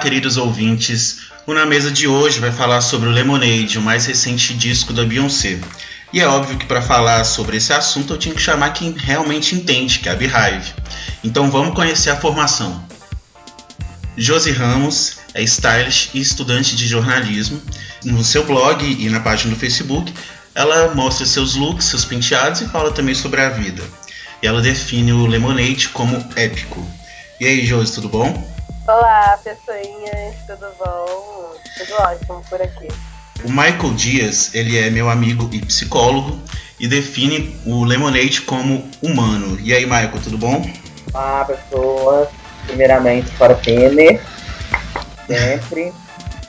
Queridos ouvintes. O Na Mesa de hoje vai falar sobre o Lemonade, o mais recente disco da Beyoncé. E é óbvio que para falar sobre esse assunto eu tinha que chamar quem realmente entende, que é a Beehive. Então vamos conhecer a formação. Josi Ramos é stylist e estudante de jornalismo. No seu blog e na página do Facebook, ela mostra seus looks, seus penteados e fala também sobre a vida. E ela define o Lemonade como épico. E aí, Josi, tudo bom? Olá, pessoinhas, tudo bom? Tudo ótimo por aqui. O Michael Dias, ele é meu amigo e psicólogo e define o Lemonade como humano. E aí, Michael, tudo bom? Olá, pessoas. Primeiramente, para Pene. Sempre.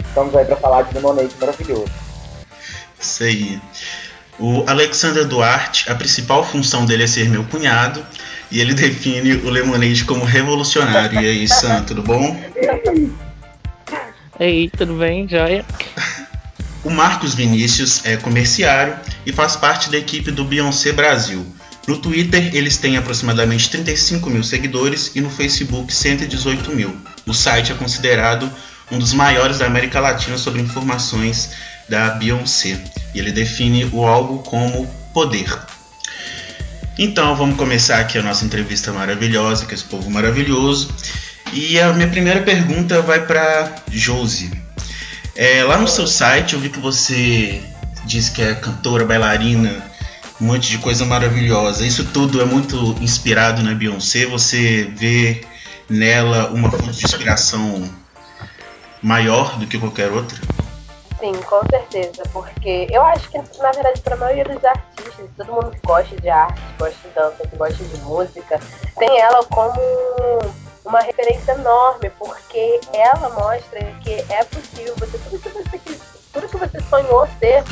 Estamos aí para falar de Lemonade maravilhoso. Isso aí. O Alexander Duarte, a principal função dele é ser meu cunhado e ele define o Lemonade como revolucionário. E aí, Sam, tudo bom? Ei, tudo bem? Joia? O Marcos Vinícius é comerciário e faz parte da equipe do Beyoncé Brasil. No Twitter, eles têm aproximadamente 35 mil seguidores e no Facebook 118 mil. O site é considerado um dos maiores da América Latina sobre informações da Beyoncé. E ele define o álbum como poder. Então vamos começar aqui a nossa entrevista maravilhosa com esse povo maravilhoso. E a minha primeira pergunta vai para Josi. É, lá no seu site eu vi que você diz que é cantora, bailarina, um monte de coisa maravilhosa. Isso tudo é muito inspirado na Beyoncé. Você vê nela uma fonte de inspiração maior do que qualquer outra? Sim, com certeza, porque eu acho que, na verdade, para a maioria dos artistas, todo mundo que gosta de arte, gosta de dança, que gosta de música, tem ela como uma referência enorme, porque ela mostra que é possível você, tudo que você tudo que você sonhou ser,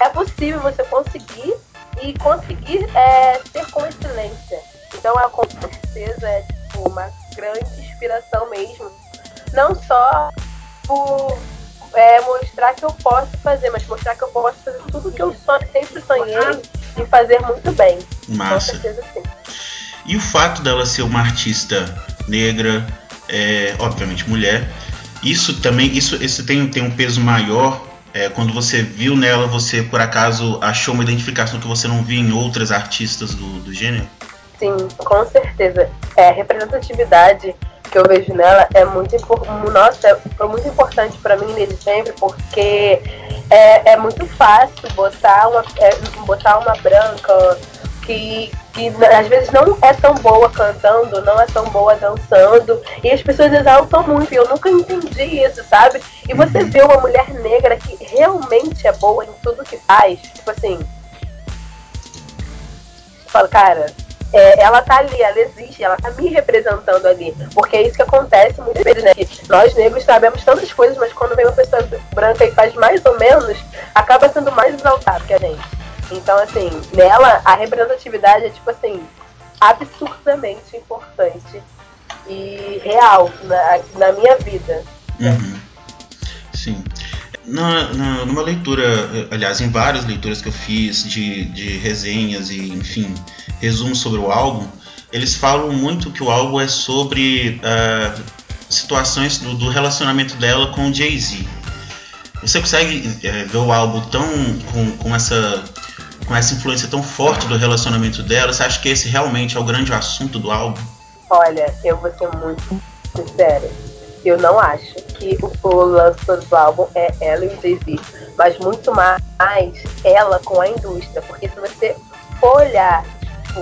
é possível você conseguir e conseguir é, ser com excelência. Então ela com certeza é tipo, uma grande inspiração mesmo. Não só por é, mostrar que eu posso fazer, mas mostrar que eu posso fazer tudo que eu sempre sonhei e fazer muito bem. Massa. Com certeza sim. E o fato dela ser uma artista negra, é, obviamente mulher, isso também isso, isso tem, tem um peso maior é, quando você viu nela, você por acaso achou uma identificação que você não via em outras artistas do, do gênero? Sim, com certeza. É, representatividade que eu vejo nela é muito nossa, foi muito importante para mim desde sempre, porque é, é muito fácil botar uma, é, botar uma branca que, que às vezes não é tão boa cantando, não é tão boa dançando, e as pessoas exaltam muito, e eu nunca entendi isso, sabe? E você vê uma mulher negra que realmente é boa em tudo que faz, tipo assim. Fala, cara, é, ela tá ali, ela existe, ela tá me representando ali. Porque é isso que acontece muitas vezes, né? Que nós negros sabemos tantas coisas, mas quando vem uma pessoa branca e faz mais ou menos, acaba sendo mais exaltado que a gente. Então, assim, nela, a representatividade é, tipo assim, absurdamente importante e real na, na minha vida. Uhum. Sim. Na, na, numa leitura, aliás, em várias leituras que eu fiz de, de resenhas e, enfim, resumos sobre o álbum, eles falam muito que o álbum é sobre uh, situações do, do, relacionamento dela com o Jay-Z. Você consegue é, ver o álbum tão com, com, essa com essa influência tão forte do relacionamento dela? Você acha que esse realmente é o grande assunto do álbum? Olha, eu vou ser muito sincera. Eu não acho que o, o lance do álbum é ela e o Jay-Z, mas muito mais ela com a indústria. Porque se você olhar tipo,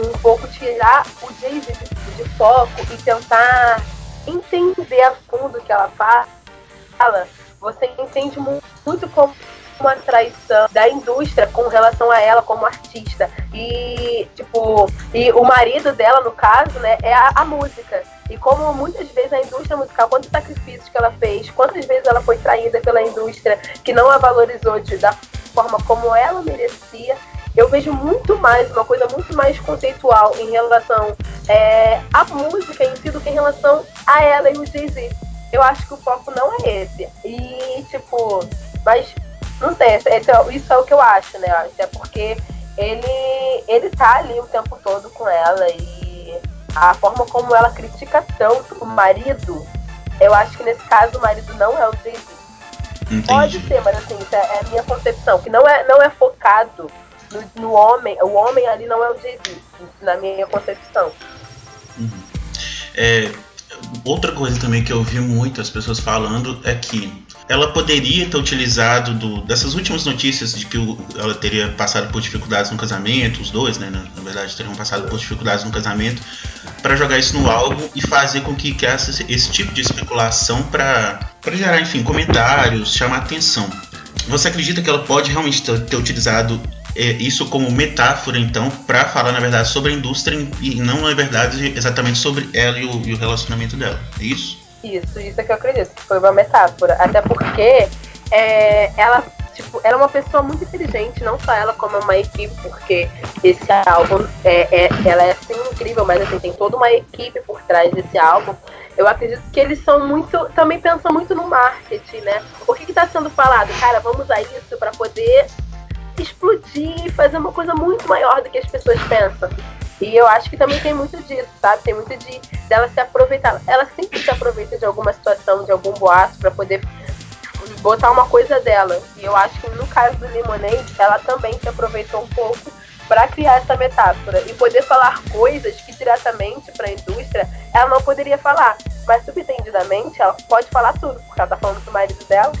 um pouco tirar o Jay-Z de, de, foco e tentar entender a fundo o que ela fala, você entende muito como uma traição da indústria com relação a ela como artista. E, tipo, e o marido dela, no caso, né, é a, a música. E como muitas vezes a indústria musical, quantos sacrifícios que ela fez, quantas vezes ela foi traída pela indústria que não a valorizou de, da forma como ela merecia, eu vejo muito mais, uma coisa muito mais conceitual em relação é, à música em si do que em relação a ela e o Jay-Z. Eu acho que o foco não é esse. E, tipo, mas não sei, esse, é isso é o que eu acho, né? Até porque ele, ele tá ali o tempo todo com ela e a forma como ela critica tanto o marido eu acho que nesse caso o marido não é o Jay-Z. Pode ser, mas assim, isso é, é a minha concepção, que não é, não é focado no, no homem, o homem ali não é o Jay-Z, na minha concepção. Uhum. É, outra coisa também que eu vi muito as pessoas falando é que ela poderia ter utilizado do, dessas últimas notícias de que o, ela teria passado por dificuldades no casamento, os dois, né, na, na verdade, teriam passado por dificuldades no casamento, para jogar isso no álbum e fazer com que criasse esse, tipo de especulação para gerar, enfim, comentários, chamar atenção. Você acredita que ela pode realmente ter, ter utilizado é, isso como metáfora, então, para falar, na verdade, sobre a indústria e não, na verdade, exatamente sobre ela e o, e o relacionamento dela. É isso? Isso, isso é que eu acredito, que foi uma metáfora. Até porque é, ela, tipo, ela é uma pessoa muito inteligente, não só ela, como uma equipe, porque esse álbum, é, é, ela é assim incrível, mas assim, tem toda uma equipe por trás desse álbum. Eu acredito que eles são muito, também pensam muito no marketing, né? O que está sendo falado? Cara, vamos usar isso para poder explodir e fazer uma coisa muito maior do que as pessoas pensam. E eu acho que também tem muito disso, sabe? Tem muito de dela se aproveitar. Ela sempre se aproveita de alguma situação, de algum boato, para poder botar uma coisa dela. E eu acho que no caso do Lemonade, ela também se aproveitou um pouco para criar essa metáfora e poder falar coisas que diretamente para a indústria ela não poderia falar. Mas subentendidamente ela pode falar tudo, porque ela tá falando pro marido dela,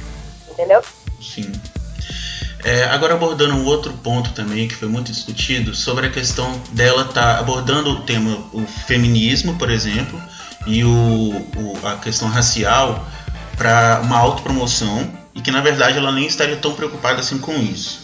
entendeu? Sim. É, agora abordando um outro ponto também que foi muito discutido sobre a questão dela tá abordando o tema o feminismo, por exemplo, e o, o a questão racial para uma autopromoção e que na verdade ela nem estaria tão preocupada assim com isso.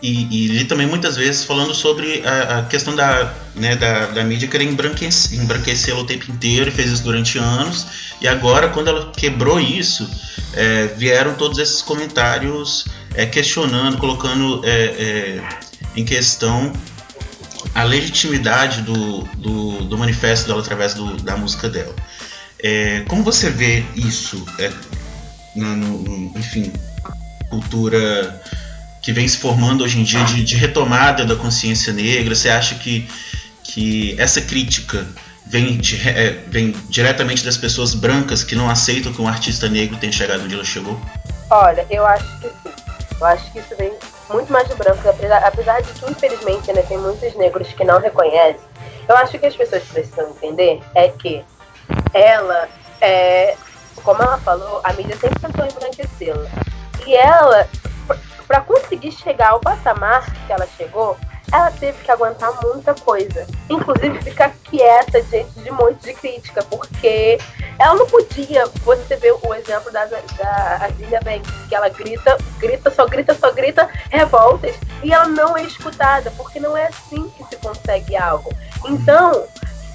E, e li também muitas vezes falando sobre a, a questão da, né, da, da, mídia querer embranquecê-la o tempo inteiro e fez isso durante anos. E agora, quando ela quebrou isso, é, vieram todos esses comentários é, questionando, colocando é, é em questão a legitimidade do, do, do, manifesto dela através do, da música dela. É, como você vê isso, é, no, no, enfim, cultura que vem se formando hoje em dia de, de retomada da consciência negra? Você acha que, que essa crítica vem, de, é, vem diretamente das pessoas brancas que não aceitam que um artista negro tenha chegado onde ela chegou? Olha, eu acho que sim. Eu acho que isso vem muito mais de branco, apesar, apesar de que, infelizmente, ainda tem muitos negros que não reconhecem. Eu acho que as pessoas precisam entender é que ela, é, como ela falou, a mídia sempre tentou embranquecê-la. E ela para conseguir chegar ao patamar que ela chegou, ela teve que aguentar muita coisa. Inclusive ficar quieta diante de um monte de crítica, porque ela não podia. Você vê o exemplo da, da Azilia Banks, que ela grita, grita, só grita, só grita, revoltas, e ela não é escutada, porque não é assim que se consegue algo. Então,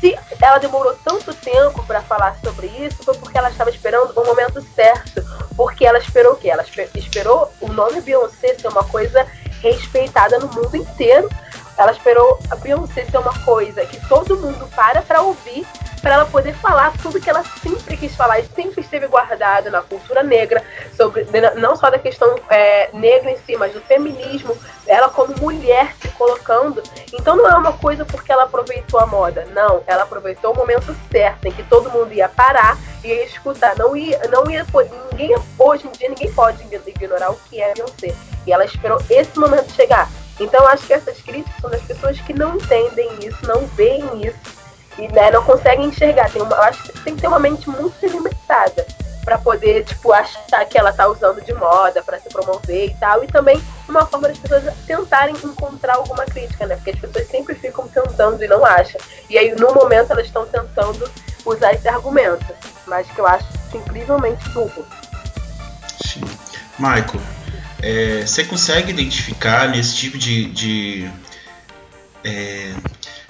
se ela demorou tanto tempo para falar sobre isso, foi porque ela estava esperando o momento certo. Porque ela esperou o quê? Ela esperou o nome Beyoncé ser uma coisa respeitada no mundo inteiro. Ela esperou a Beyoncé ser uma coisa que todo mundo para para ouvir para ela poder falar tudo que ela sempre quis falar e sempre esteve guardado na cultura negra, sobre não só da questão é, negra em si, mas do feminismo, ela como mulher se colocando. Então não é uma coisa porque ela aproveitou a moda, não, ela aproveitou o momento certo em que todo mundo ia parar e ia escutar, não ia, não ia, ninguém hoje em dia ninguém pode ignorar o que é Beyoncé. E ela esperou esse momento chegar. Então acho que essas críticas são das pessoas que não entendem isso, não veem isso e né, não conseguem enxergar. Tem uma, eu acho que tem que ter uma mente muito limitada para poder, tipo, achar que ela tá usando de moda para se promover e tal. E também uma forma das pessoas tentarem encontrar alguma crítica, né? Porque as pessoas sempre ficam tentando e não acham. E aí, no momento, elas estão tentando usar esse argumento. Mas que eu acho incrivelmente burro. Sim. Michael, é, você consegue identificar nesse tipo de, de é,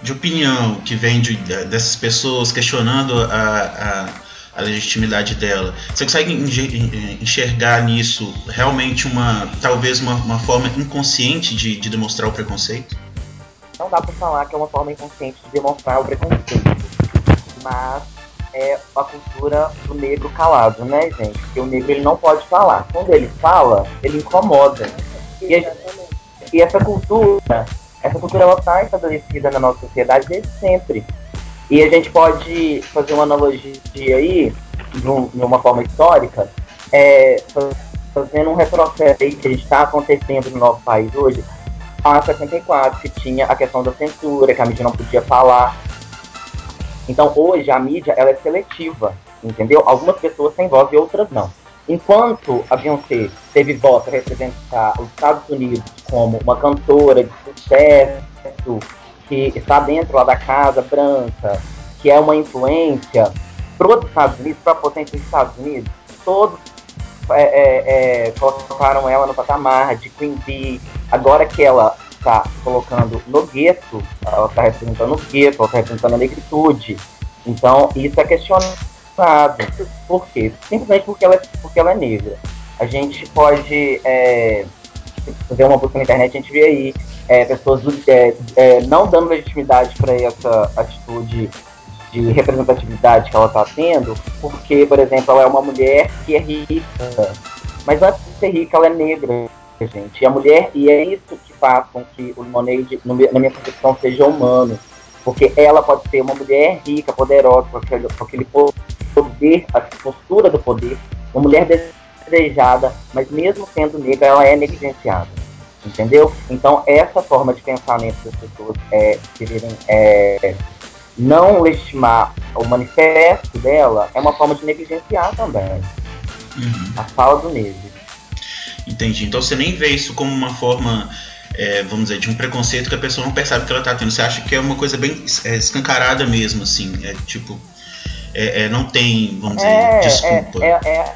de opinião que vem de, dessas pessoas questionando a, a, a, legitimidade dela, você consegue enxergar nisso realmente uma talvez uma, uma forma inconsciente de, de demonstrar o preconceito? Não dá para falar que é uma forma inconsciente de demonstrar o preconceito, mas é a cultura do negro calado, né, gente? Porque o negro ele não pode falar. Quando ele fala, ele incomoda. E, e essa cultura essa cultura ela está estabelecida na nossa sociedade desde sempre. E a gente pode fazer uma analogia aí de uma forma histórica, é, fazendo um retrocesso aí que está acontecendo no nosso país hoje, a 64, que tinha a questão da censura, que a mídia não podia falar. Então, hoje, a mídia ela é seletiva, entendeu? Algumas pessoas têm voz e outras não. Enquanto a Beyoncé teve voz para representar os Estados Unidos como uma cantora de sucesso, que está dentro lá da Casa Branca, que é uma influência para os Estados Unidos, para a potência dos Estados Unidos, todos é, é, é, colocaram ela no patamar de Queen Bee. Agora que ela está colocando no gueto, ela está representando o gueto, ela está representando a negritude. Então, isso é questionado. Por quê? Simplesmente porque ela, é, porque ela é negra. A gente pode é, fazer uma busca na internet, a gente vê aí é, pessoas é, é, não dando legitimidade para essa atitude de representatividade que ela está tendo, porque, por exemplo, ela é uma mulher que é rica, mas antes de ser rica, ela é negra, gente. E a mulher, e é isso que faz com que o Lemonade, na minha concepção, seja humano, porque ela pode ser uma mulher rica, poderosa, com aquele, com aquele poder, a postura do poder, uma mulher desejada, mas mesmo sendo negra, ela é negligenciada. Entendeu? Então, essa forma de pensamento das pessoas é, quererem é, não legitimar o manifesto dela é uma forma de negligenciar também uhum. a fala do negro. Entendi. Então você nem vê isso como uma forma, é, vamos dizer, de um preconceito que a pessoa não percebe que ela está tendo. Você acha que é uma coisa bem é, escancarada mesmo, assim. É tipo. É, é não tem, vamos dizer, é, desculpa. é,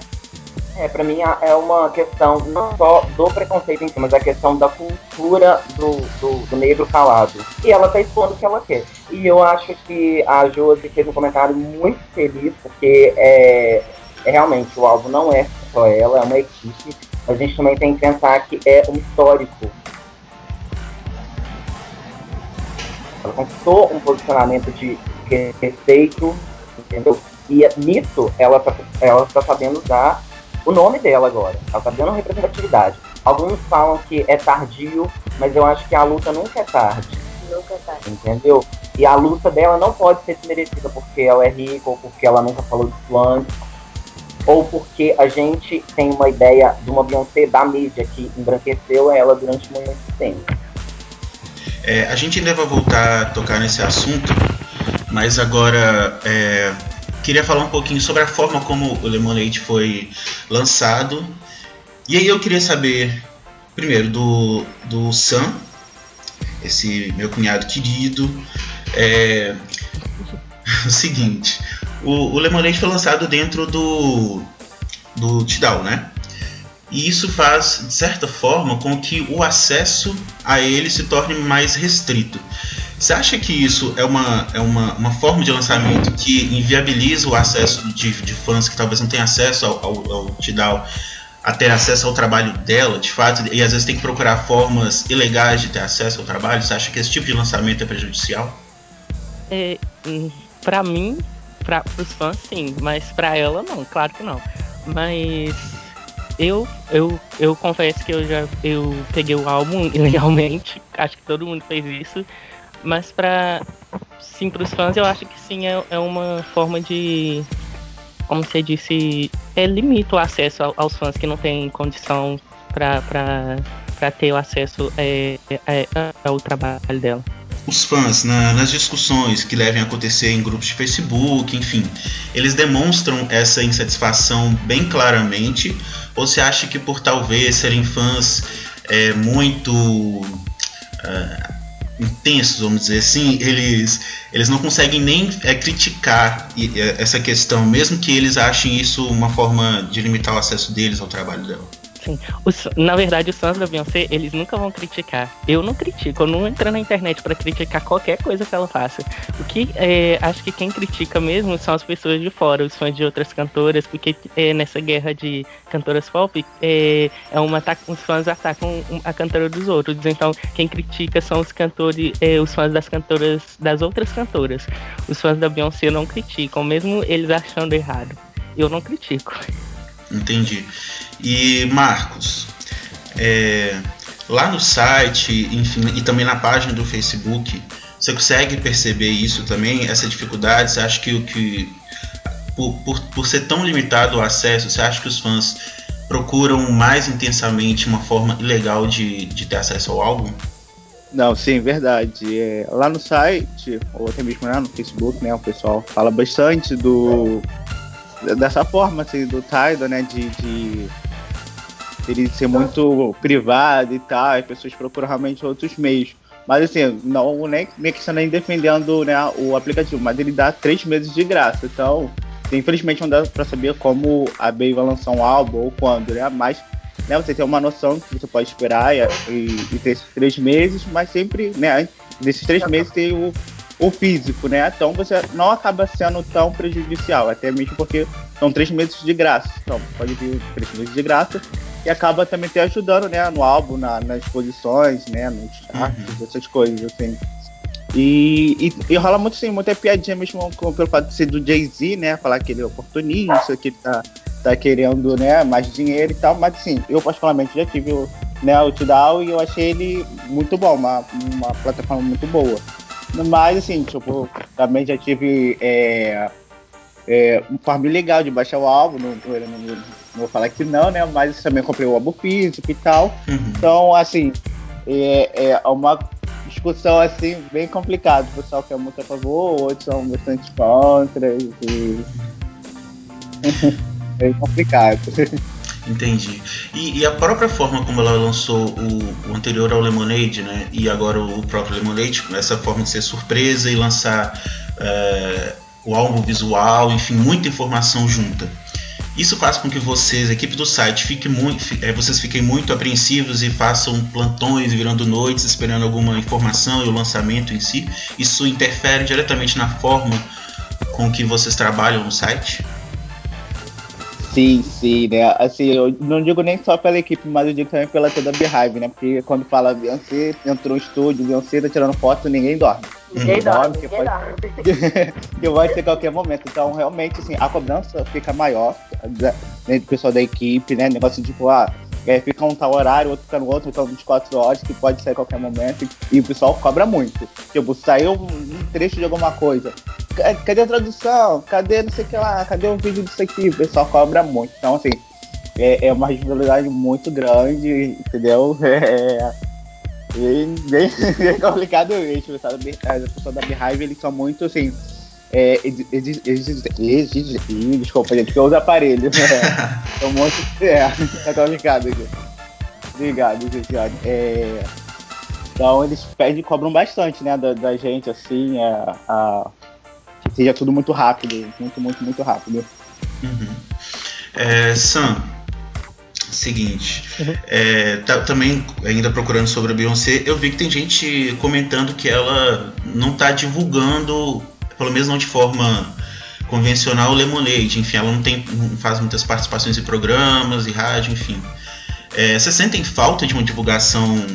é, para mim é uma questão não só do preconceito em si, mas a questão da cultura do, do, do, negro calado. E ela tá expondo o que ela quer. E eu acho que a Josi fez um comentário muito feliz, porque é, é realmente o álbum não é só ela, é uma equipe. Mas a gente também tem que pensar que é um histórico. Ela conquistou um posicionamento de respeito, entendeu? E nisso ela tá, ela tá sabendo usar o nome dela agora. Ela tá dando representatividade. Alguns falam que é tardio, mas eu acho que a luta nunca é tarde. Nunca é tarde. Entendeu? E a luta dela não pode ser desmerecida porque ela é rica ou porque ela nunca falou disso antes. Ou porque a gente tem uma ideia de uma Beyoncé da mídia que embranqueceu ela durante muito tempo. É, a gente ainda vai voltar a tocar nesse assunto, mas agora é, queria falar um pouquinho sobre a forma como o Lemonade foi lançado. E aí eu queria saber, primeiro, do, do Sam, esse meu cunhado querido. É, o seguinte, o, o Lemonade foi lançado dentro do, do Tidal, né? E isso faz, de certa forma, com que o acesso a ele se torne mais restrito. Você acha que isso é uma, é uma, uma forma de lançamento que inviabiliza o acesso de, de fãs que talvez não tenham acesso ao, ao, ao Tidal a ter acesso ao trabalho dela, de fato, e às vezes tem que procurar formas ilegais de ter acesso ao trabalho? Você acha que esse tipo de lançamento é prejudicial? É, hum, para mim, para os fãs, sim, mas para ela, não, claro que não. Mas eu, eu, eu confesso que eu já eu peguei o álbum ilegalmente, acho que todo mundo fez isso. Mas para sim, para os fãs eu acho que sim é, é uma forma de, como você disse, é, limita o acesso aos fãs que não têm condição para ter o acesso é, é, ao trabalho dela. Os fãs, na, nas discussões que devem acontecer em grupos de Facebook, enfim, eles demonstram essa insatisfação bem claramente? Ou você acha que por talvez serem fãs é, muito. Uh, intensos, vamos dizer assim, eles, eles não conseguem nem é, criticar essa questão, mesmo que eles achem isso uma forma de limitar o acesso deles ao trabalho dela. Sim. Os, na verdade, os fãs da Beyoncé, eles nunca vão criticar. Eu não critico, eu não entro na internet para criticar qualquer coisa que ela faça. O que é, acho que quem critica mesmo são as pessoas de fora, os fãs de outras cantoras, porque é, nessa guerra de cantoras pop, é, é uma os fãs atacam a cantora dos outros. Então, quem critica são os cantores, é, os fãs das cantoras, das outras cantoras. Os fãs da Beyoncé não criticam, mesmo eles achando errado. Eu não critico. Entendi. E Marcos, é, lá no site, enfim, e também na página do Facebook, você consegue perceber isso também, essa dificuldade? Você acha que o que por, por, por ser tão limitado o acesso, você acha que os fãs procuram mais intensamente uma forma ilegal de, de ter acesso ao álbum? Não, sim, verdade. É, lá no site, ou até mesmo lá no Facebook, né, o pessoal fala bastante do dessa forma assim, do Tidal, né, de, de ele ser muito privado e tal, as pessoas procuram realmente outros meios. Mas assim, não nem, nem que nem defendendo né, o aplicativo, mas ele dá três meses de graça. Então, infelizmente não dá para saber como a Bey vai lançar um álbum ou quando, né? Mas né, você tem uma noção que você pode esperar e, e, e ter esses três meses, mas sempre, né, nesses três meses tem o, o físico, né? Então você não acaba sendo tão prejudicial, até mesmo porque são três meses de graça. Então, pode vir três meses de graça e acaba também te ajudando, né, no álbum, na, nas posições, né, nos charts, uhum. essas coisas, assim. E, e, e, rola muito, sim, muita piadinha mesmo com, pelo fato de ser do Jay-Z, né, falar que ele é oportunista, que ele tá, tá querendo, né, mais dinheiro e tal, mas sim, eu particularmente já tive o, né, o Tidal e eu achei ele muito bom, uma, uma plataforma muito boa. Mas, assim, tipo, também já tive é, é, uma forma legal de baixar o álbum, não, não, não, não, vou falar que não, né? Mas também comprei o álbum físico e tal. Uhum. Então, assim, é, é uma discussão assim bem complicada. O pessoal que é muito a favor, outros são bastante contra. E... é complicado. Entendi. E, e, a própria forma como ela lançou o, o, anterior ao Lemonade, né? E agora o próprio Lemonade, essa forma de ser surpresa e lançar é, o álbum visual, enfim, muita informação junta. Isso faz com que vocês, a equipe do site, fique muito, é, vocês fiquem muito apreensivos e façam plantões virando noites esperando alguma informação e o lançamento em si. Isso interfere diretamente na forma com que vocês trabalham no site? Sim, sim, né? Assim, eu não digo nem só pela equipe, mas eu digo também pela toda a Beehive, né? Porque quando fala Beyoncé, entrou no estúdio, Beyoncé tá tirando foto, ninguém dorme. Ninguém dorme, que, pode... que pode ser qualquer momento. Então, realmente, assim, a cobrança fica maior né, do pessoal da equipe, né? Negócio de, tipo, ah, é, fica um tal horário, outro fica no outro, então 24 horas, que pode sair a qualquer momento. E o pessoal cobra muito. Tipo, saiu um trecho de alguma coisa cadê a tradução? Cadê não sei o que lá? Cadê o vídeo disso aqui? O pessoal cobra muito. Então, assim, é, é uma responsabilidade muito grande, entendeu? É, bem, bem, bem complicado mesmo. Pessoal da, pessoa da Beehive, eles são muito, assim, é, exige, exige, desculpa, gente, que eu uso aparelho. Né? São muito. É, tá complicado aqui. Obrigado, gente. É, então eles pedem cobram bastante, né, da, da gente, assim, a, a, seja tudo muito rápido, muito, muito, muito rápido. Uhum. É, Sam, seguinte, uhum. é, tá, também ainda procurando sobre a Beyoncé, eu vi que tem gente comentando que ela não está divulgando, pelo menos não de forma convencional, Lemonade. Enfim, ela não, tem, não faz muitas participações em programas e rádio, enfim. É, vocês sentem falta de uma divulgação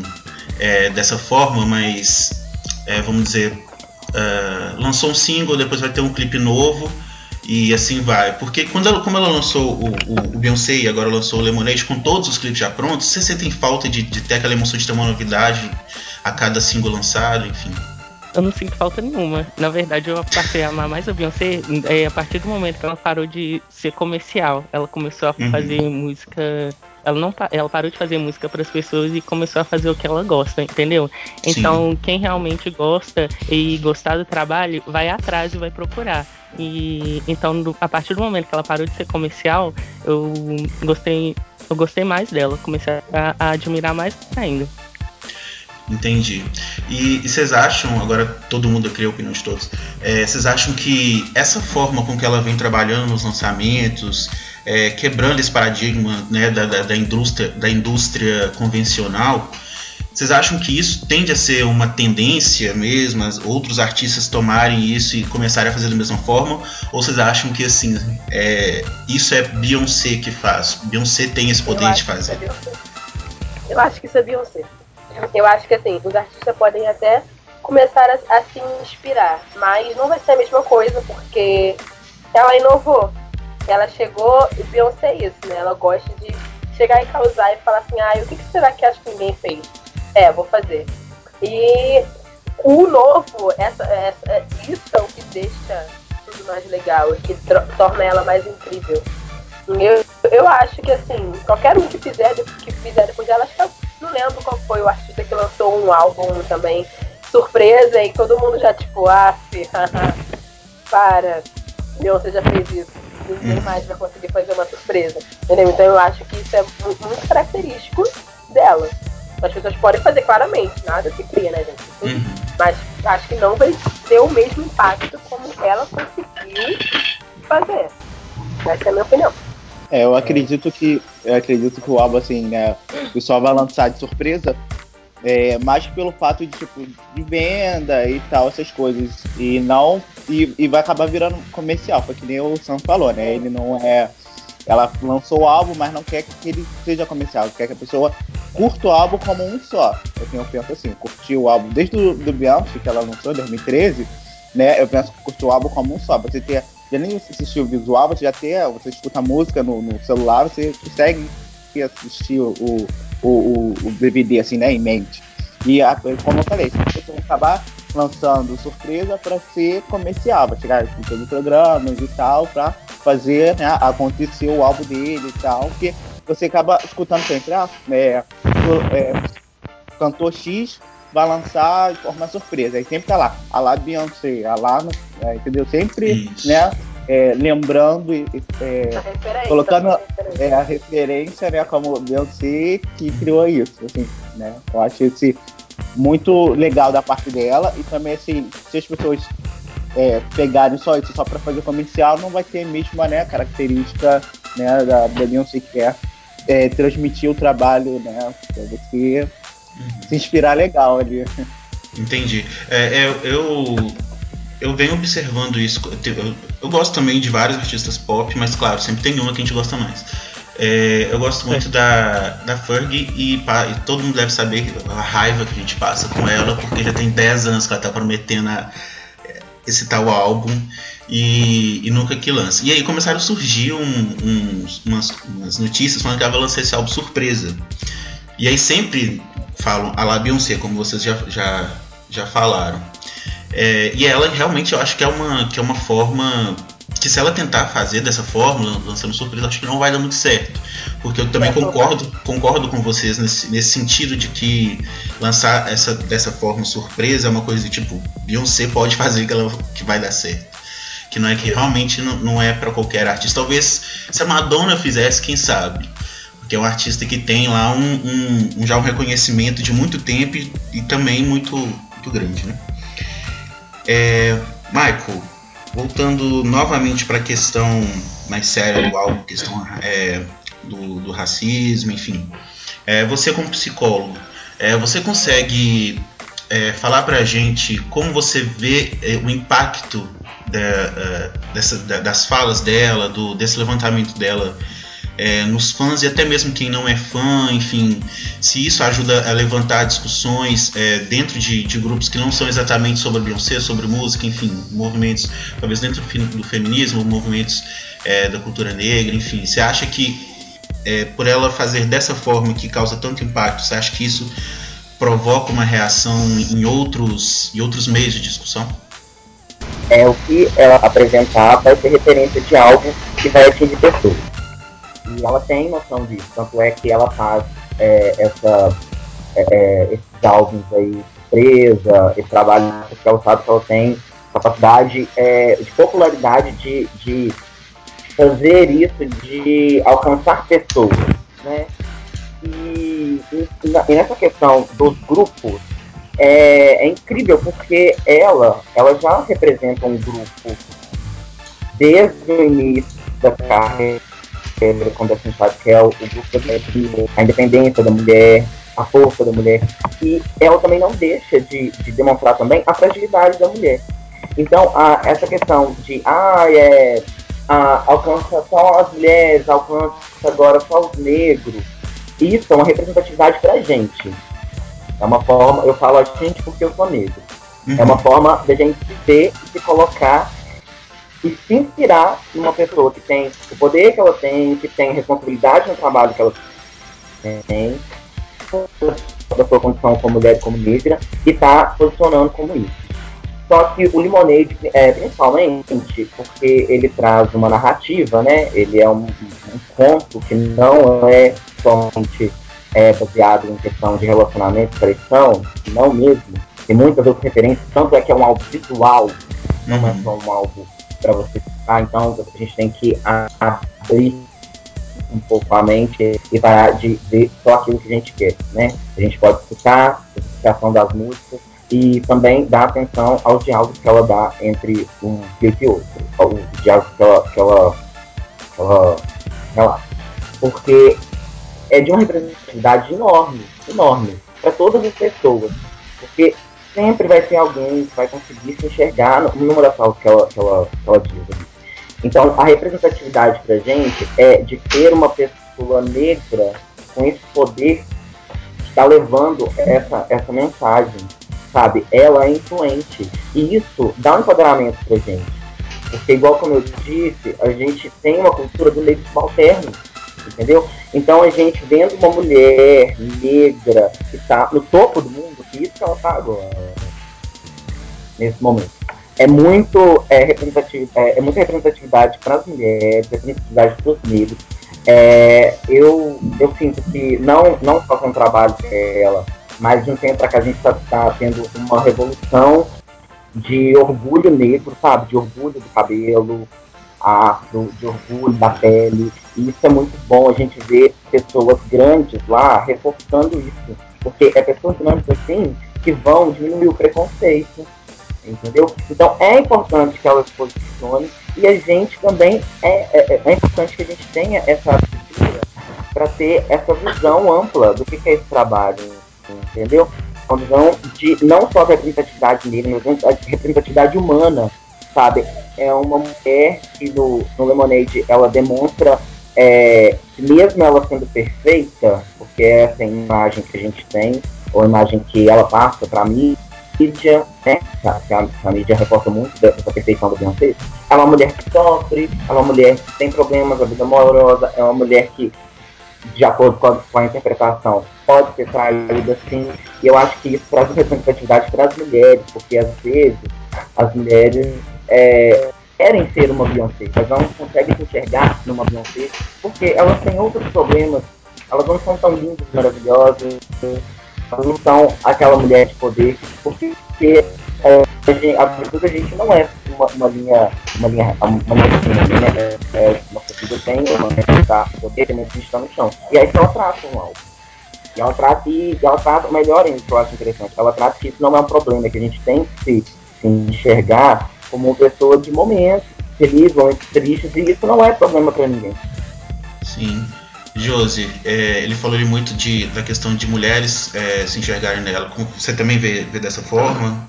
é, dessa forma, mas é, vamos dizer uh, lançou um single, depois vai ter um clipe novo e assim vai. Porque quando ela, como ela lançou o, o, o Beyoncé e agora lançou o Lemonade com todos os clipes já prontos, você sentem falta de, de ter aquela emoção de ter uma novidade a cada single lançado, enfim? Eu não sinto falta nenhuma. Na verdade, eu passei a amar mais a Beyoncé é, a partir do momento que ela parou de ser comercial. Ela começou a uhum. fazer música ela não ela parou de fazer música para as pessoas e começou a fazer o que ela gosta, entendeu? Então, Sim. quem realmente gosta e gostar do trabalho, vai atrás e vai procurar. E então, a partir do momento que ela parou de ser comercial, eu gostei, eu gostei mais dela, comecei a, a admirar mais ainda. Entendi. E, e, vocês acham, agora todo mundo cria de todos, é, vocês acham que essa forma com que ela vem trabalhando nos lançamentos, é, quebrando esse paradigma né, da, da, da, indústria, da indústria convencional, vocês acham que isso tende a ser uma tendência mesmo, outros artistas tomarem isso e começarem a fazer da mesma forma? Ou vocês acham que assim, é, isso é Beyoncé que faz? Beyoncé tem esse poder de fazer? É Eu acho que isso é Beyoncé. Eu acho que assim, os artistas podem até começar a, a se inspirar, mas não vai ser a mesma coisa porque ela inovou. Ela chegou, e Beyoncé é isso, né? Ela gosta de chegar e causar e falar assim, ah, o que, que será que acho que ninguém fez? É, vou fazer. E o novo, essa, essa, isso é o que deixa tudo mais legal que torna ela mais incrível. Eu, eu acho que assim, qualquer um que fizer, que fizer depois dela, acho que eu não lembro qual foi o artista que lançou um álbum também surpresa e todo mundo já tipo, ah, para, Beyoncé já fez isso. Ninguém uhum. mais vai conseguir fazer uma surpresa. Entendeu? Então eu acho que isso é muito característico dela. As pessoas podem fazer claramente, nada se cria, né, gente? Uhum. Mas acho que não vai ter o mesmo impacto como ela conseguiu fazer. Essa é a minha opinião. É, eu acredito que eu acredito que o álbum assim, né, o pessoal vai lançar de surpresa, é, mais pelo fato de tipo de venda e tal essas coisas e não e, e vai acabar virando comercial, porque nem o Sam falou, né? Ele não é ela lançou o álbum, mas não quer que ele seja comercial, quer que a pessoa curta o álbum como um só. Eu tenho penso assim, curtir o álbum desde o do Beyoncé, que ela lançou em 2013, né? Eu penso que curtir o álbum como um só. Você ter, já nem assistir o visual, você já ter, você escuta a música no, no celular, você consegue assistir o, o, o, o DVD assim, né, em mente. E a, como eu falei, você vai acabar lançando surpresa para ser comercial, vai chegar com todos os programas e tal, para fazer né, acontecer o álbum dele e tal, porque você acaba escutando sempre, ah, é, é, cantor X vai lançar de forma surpresa, aí sempre tá lá, a lá Beyoncé, a lá, é, entendeu? Sempre, Isso. né, é, lembrando e é, colocando a, é, a referência, né, como Beyoncé que criou isso, assim, né? Eu acho esse muito legal da parte dela e também assim, se as pessoas é, pegarem só isso só para fazer comercial, não vai ter a mesma né, característica né, da, da Beyoncé que é, é transmitir o trabalho, né, para você uhum. se inspirar legal ali. Entendi. É, é, eu, eu venho observando isso. Eu, eu, gosto também de vários artistas pop, mas claro, sempre tem uma que a gente gosta mais. É, eu gosto muito é. da, da Fergie e, e, todo mundo deve saber a raiva que a gente passa com ela, porque já tem 10 anos que ela tá prometendo a, esse tal álbum e, e, nunca que lança. E aí começaram a surgir um, um, umas, umas, notícias falando que ela vai lançar esse álbum surpresa. E aí sempre falam a la Beyoncé, como vocês já, já, já falaram. É, e ela realmente eu acho que é uma, que é uma forma que se ela tentar fazer dessa forma, lançando surpresa, acho que não vai dar muito certo. Porque eu também concordo, concordo com vocês nesse, nesse sentido de que lançar essa dessa forma surpresa é uma coisa de tipo, Beyoncé pode fazer que, ela, que vai dar certo. Que não é que realmente não, não é para qualquer artista. Talvez se a Madonna fizesse, quem sabe? Porque é um artista que tem lá um, um, um já um reconhecimento de muito tempo e, e também muito, muito grande, né? É, Michael, voltando novamente para a questão mais séria do álbum, questão é, do, do, racismo, enfim. É, você como psicólogo, é, você consegue é, falar para a gente como você vê é, o impacto da, dessa, das falas dela, do, desse levantamento dela é, nos fãs e até mesmo quem não é fã, enfim, se isso ajuda a levantar discussões é, dentro de, de, grupos que não são exatamente sobre Beyoncé, sobre música, enfim, movimentos talvez dentro do feminismo, movimentos é, da cultura negra, enfim, você acha que é, por ela fazer dessa forma que causa tanto impacto, você acha que isso provoca uma reação em outros, em outros meios de discussão? É o que ela apresentar vai ser referência de algo que vai atingir pessoas. E ela tem noção disso, tanto é que ela faz é, essa, é, é esses álbuns aí presa, esse trabalho ela sabe que ela tem capacidade é, de popularidade de, de fazer isso, de alcançar pessoas, né? E, e, e nessa questão dos grupos, é, é, incrível porque ela, ela já representa um grupo desde o início da carreira quando a gente sabe que é o, o grupo da a independência da mulher, a força da mulher. E ela também não deixa de, de demonstrar também a fragilidade da mulher. Então, a, essa questão de, ah, é, a, alcança só as mulheres, alcança agora só os negros, isso é uma representatividade pra gente. É uma forma, eu falo a gente porque eu sou negro. Uhum. É uma forma da gente se ver e se colocar e se inspirar numa pessoa que tem o poder que ela tem, que tem responsabilidade no trabalho que ela tem, da sua condição como mulher e como negra, e está posicionando como isso. Só que o Lemonade, é, principalmente porque ele traz uma narrativa, né? Ele é um, um conto que não é somente é, baseado em questão de relacionamento, traição, não mesmo. Tem muitas outras referências, tanto é que é um álbum visual, não é só um álbum para você ficar. Então a gente tem que abrir um pouco a mente e parar de ver só aquilo que a gente quer, né? A gente pode escutar a explicação das músicas e também dar atenção aos diálogos que ela dá entre um clipe e outro, os diálogos que ela, que ela, que ela relata. Porque é de uma representatividade enorme, enorme, para todas as pessoas. Porque sempre vai ter alguém que vai conseguir se enxergar numa das falas que ela, que ela, que ela diz. Então, a representatividade para gente é de ter uma pessoa negra com esse poder que está levando essa, essa mensagem, sabe? Ela é influente. E isso dá um empoderamento para gente. Porque, igual como eu disse, a gente tem uma cultura do negro subalterno entendeu? Então a gente vendo uma mulher negra que está no topo do mundo, que isso que ela está agora, nesse momento. É muito é, representativo, é, é muita representatividade para as mulheres, representatividade para os negros. É, eu, eu sinto que não, não só com o trabalho dela, mas de um tempo para cá a gente está tá tendo uma revolução de orgulho negro, sabe? De orgulho do cabelo, afro, de orgulho da pele. E isso é muito bom a gente ver pessoas grandes lá reforçando isso. Porque é pessoas grandes assim que vão diminuir o preconceito. Entendeu? Então é importante que ela se posicione e a gente também é, é, é importante que a gente tenha essa abertura para ter essa visão ampla do que, que é esse trabalho, entendeu? Uma visão de não só da representatividade negra, mas da representatividade humana, sabe? É uma mulher que no, no Lemonade ela demonstra é, que mesmo ela sendo perfeita, porque essa é a imagem que a gente tem, ou a imagem que ela passa para a mídia, né? A, a, mídia reporta muito dessa perfeição da Beyoncé. É uma mulher que sofre, é uma mulher que tem problemas na vida amorosa, é uma mulher que, de acordo com a, com a interpretação, pode ser traída sim. E eu acho que isso traz representatividade para as mulheres, porque às vezes as mulheres é, querem ser uma Beyoncé, mas não conseguem se enxergar numa Beyoncé, porque elas têm outros problemas, elas não são tão lindas, maravilhosas, elas não são aquela mulher de poder, porque é, a, gente, a a gente não é uma, uma linha, uma linha, uma linha fina, né? É, é, uma pessoa tem uma né, tá, poder, tem uma está no chão. E aí ela trata um algo. E ela trata, e ela trata, melhor ainda, que eu acho interessante, ela trata que isso não é um problema, que a gente tem que se, se enxergar como pessoa de momentos felizes, momentos tristes, e isso não é problema para ninguém. Sim. Josi, é, ele falou muito de, da questão de mulheres é, se enxergarem nela. Você também vê, vê, dessa forma?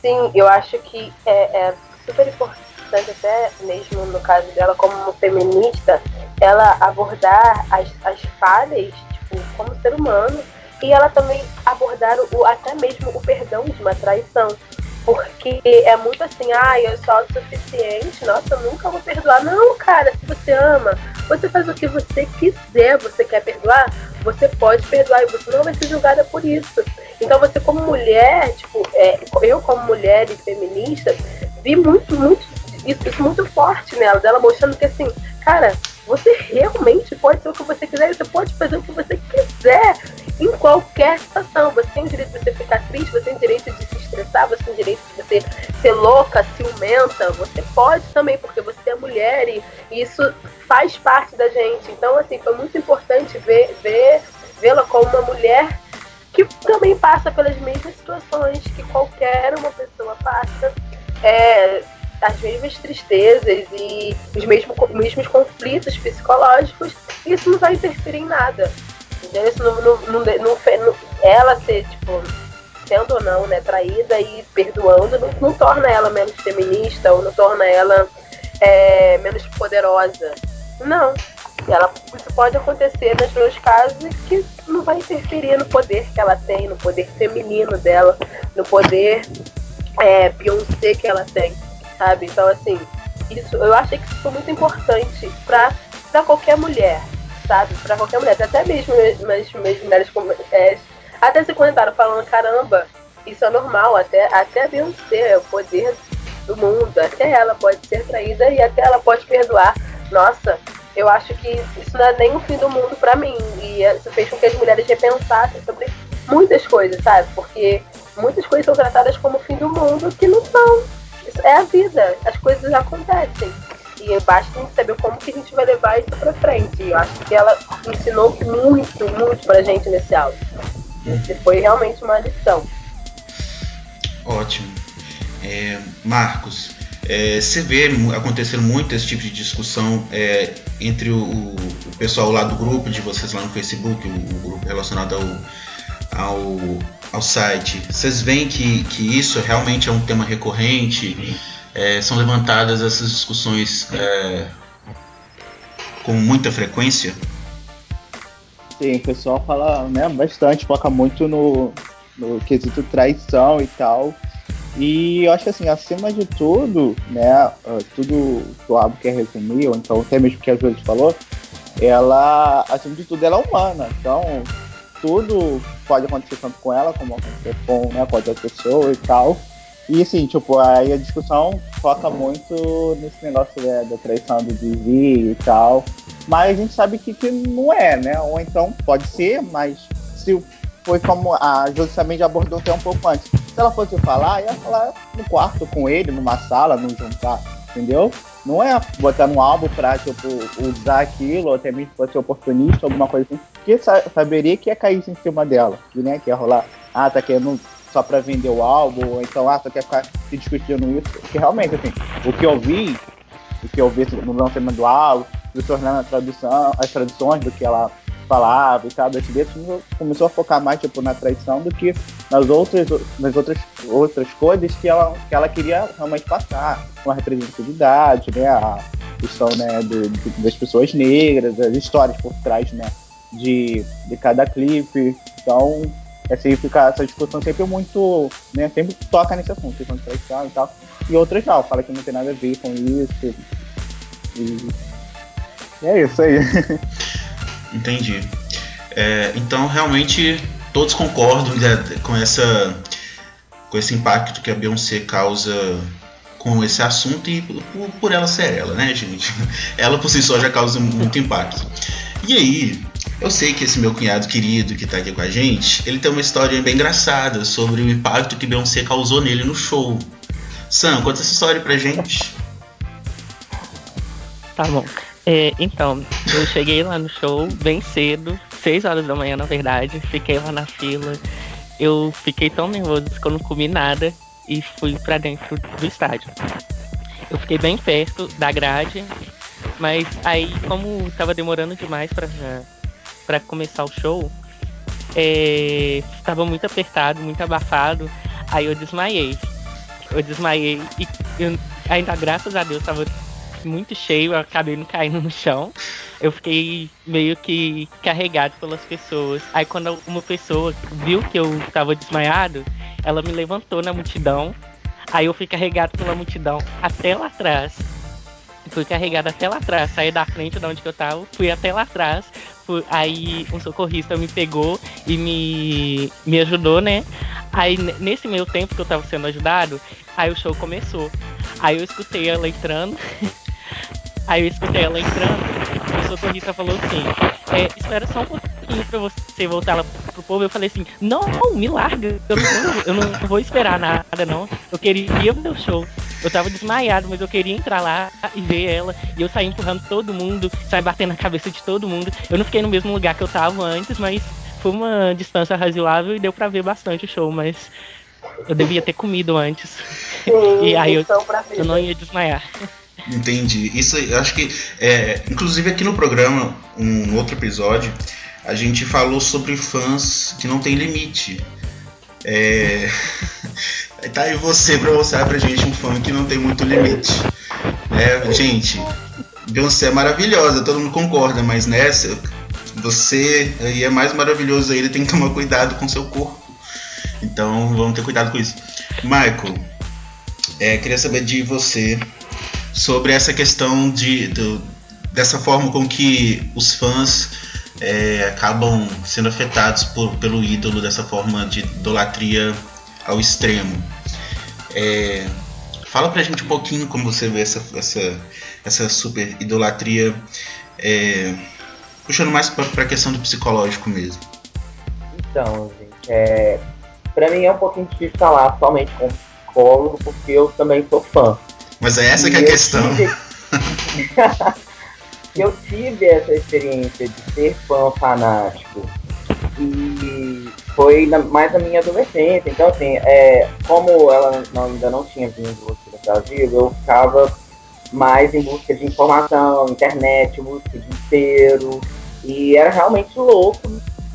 Sim, eu acho que é, é, super importante, até mesmo no caso dela, como feminista, ela abordar as, as falhas tipo, como ser humano e ela também abordar o, até mesmo o perdão de uma traição. Porque é muito assim, ah, eu sou autossuficiente, nossa, eu nunca vou perdoar. Não, cara, se você ama, você faz o que você quiser, você quer perdoar, você pode perdoar e você não vai ser julgada por isso. Então você como mulher, tipo, é, eu como mulher e feminista, vi muito, muito isso, isso muito forte nela, dela mostrando que assim, cara, você realmente pode ser o que você quiser, você pode fazer o que você quiser em qualquer situação. Você tem o direito de você ficar triste, você tem o direito de se estressar, você tem o direito de você ser louca, ciumenta. Você pode também, porque você é mulher e isso faz parte da gente. Então, assim, foi muito importante ver, ver vê-la como uma mulher que também passa pelas mesmas situações que qualquer uma pessoa passa. É, as mesmas tristezas e os mesmos, mesmos conflitos psicológicos, isso não vai interferir em nada. Entendeu? Isso não, não, não, não, ela ser, tipo, sendo ou não, né, traída e perdoando, não, não torna ela menos feminista ou não torna ela é, menos poderosa. Não. Ela, isso pode acontecer nos meus casos que não vai interferir no poder que ela tem, no poder feminino dela, no poder é, Beyoncé que ela tem sabe? Então, assim, isso, eu achei que isso foi muito importante pra, pra qualquer mulher, sabe? Pra qualquer mulher, até mesmo as, mulheres é, até se comentaram falando, caramba, isso é normal, até, até Beyoncé, é o poder do mundo, até ela pode ser traída e até ela pode perdoar. Nossa, eu acho que isso não é nem o fim do mundo para mim. E isso fez com que as mulheres repensassem sobre muitas coisas, sabe? Porque muitas coisas são tratadas como o fim do mundo que não são. Isso é a vida, as coisas acontecem. E basta a gente saber como que a gente vai levar isso pra frente. E eu acho que ela ensinou muito, muito pra gente nesse álbum. Esse foi realmente uma lição. Ótimo. É, Marcos, é, você vê acontecendo muito esse tipo de discussão é, entre o, o, pessoal lá do grupo de vocês lá no Facebook, o, o grupo relacionado ao, ao, ao, site. Vocês veem que, que isso realmente é um tema recorrente? É, são levantadas essas discussões é, com muita frequência? Sim, o pessoal fala né, bastante, foca muito no, no quesito traição e tal. E eu acho que assim, acima de tudo, né, tudo que o Abo quer resumir, ou então até mesmo que a Júlia falou, ela, acima de tudo, ela é humana. Então, tudo pode acontecer tanto com ela como com, né, com pessoa e tal. E assim, tipo, aí a discussão foca muito nesse negócio né, da traição do Divi e tal. Mas a gente sabe que, que não é, né? Ou então pode ser, mas se foi como a Josi também já abordou até um pouco antes. Se ela fosse falar, ia falar no quarto com ele, numa sala, num jantar, entendeu? Não é botar no álbum pra, tipo, usar aquilo, ou até mesmo pra oportunista, alguma coisa assim. Porque saberia que ia cair em cima dela, que, né, que ia rolar, ah, tá querendo só pra vender o álbum, ou então, ah, só quer ficar se discutindo isso. Porque realmente, assim, o que eu vi, o que eu vi no lançamento do álbum, se tornando a tradução, as traduções do que ela falava e tal, das letras, começou a focar mais tipo, na traição do que nas outras, nas outras, outras coisas que ela, que ela queria realmente passar, com a representatividade, né, a questão né, do, das pessoas negras, as histórias por trás né, de, de cada clipe. Então, fica essa discussão sempre muito, né, sempre toca nesse assunto, questão de traição e tal. E outras não, fala que não tem nada a ver com isso. E, e é isso aí. Entendi. É, então realmente todos concordam com essa com esse impacto que a Beyoncé causa com esse assunto e por, por, ela ser ela, né, gente? Ela por si só já causa muito impacto. E aí, eu sei que esse meu cunhado querido que tá aqui com a gente, ele tem uma história bem engraçada sobre o impacto que Beyoncé causou nele no show. Sam, conta essa história pra gente. Tá bom. É, então, eu cheguei lá no show bem cedo, 6 horas da manhã na verdade, fiquei lá na fila. Eu fiquei tão nervoso que eu não comi nada e fui para dentro do estádio. Eu fiquei bem perto da grade, mas aí como tava demorando demais para começar o show, estava é, muito apertado, muito abafado, aí eu desmaiei. Eu desmaiei e eu, ainda graças a Deus tava muito cheio, eu acabei não caindo no chão. Eu fiquei meio que carregado pelas pessoas. Aí quando uma pessoa viu que eu estava desmaiado, ela me levantou na multidão. Aí eu fui carregado pela multidão até lá atrás. Fui carregado até lá atrás, saí da frente de onde eu tava, fui até lá atrás. Fui, aí um socorrista me pegou e me, me ajudou, né? Aí nesse meio tempo que eu tava sendo ajudado, aí o show começou. Aí eu escutei ela entrando. Aí eu escutei ela entrando, e o socorrista falou assim: é, espera só um pouquinho pra você voltar lá pro povo. Eu falei assim: não, me larga, eu não, eu não vou esperar nada, não. Eu queria ver o show. Eu tava desmaiado, mas eu queria entrar lá e ver ela. E eu saí empurrando todo mundo, saí batendo na cabeça de todo mundo. Eu não fiquei no mesmo lugar que eu tava antes, mas foi uma distância razoável e deu pra ver bastante o show, mas eu devia ter comido antes. Sim, e aí eu, eu não ia desmaiar. Entendi. Isso eu acho que. É, inclusive aqui no programa, um outro episódio, a gente falou sobre fãs que não tem limite. É. tá aí você pra mostrar pra gente um fã que não tem muito limite. É, gente, Beyoncé é maravilhosa, todo mundo concorda, mas nessa, você aí é mais maravilhoso ainda, tem que tomar cuidado com seu corpo. Então vamos ter cuidado com isso. Michael, é, queria saber de você sobre essa questão de, dessa forma com que os fãs é, acabam sendo afetados por, pelo ídolo, dessa forma de idolatria ao extremo. É, fala pra gente um pouquinho como você vê essa, essa, essa super idolatria, é, puxando mais pra, pra questão do psicológico mesmo. Então, gente, é, pra mim é um pouquinho difícil falar somente com psicólogo, porque eu também sou fã. Mas é essa e que é a questão. Tive... eu tive essa experiência de ser fã fanático e foi na, mais na minha adolescência. Então, assim, é, como ela não, ainda não tinha vindo aqui no Brasil, eu ficava mais em busca de informação, internet, música de inteiro. E era realmente louco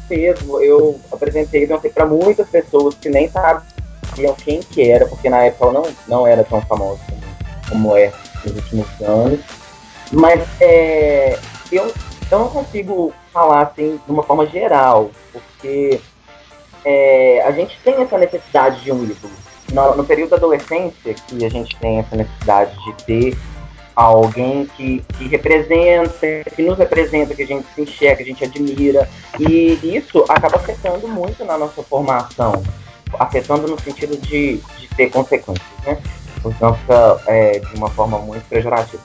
mesmo. Eu apresentei Beyoncé para muitas pessoas que nem sabiam quem que era, porque na época ela não, não era tão famosa como, como é nos últimos anos. Mas é, eu, eu não consigo falar assim de uma forma geral, porque é, a gente tem essa necessidade de um ídolo. No, no, período da adolescência, que a gente tem essa necessidade de ter alguém que, que representa, que nos representa, que a gente se enxerga, que a gente admira. E isso acaba afetando muito na nossa formação, afetando no sentido de, de ter consequências, né? Então fica é, de uma forma muito pejorativa.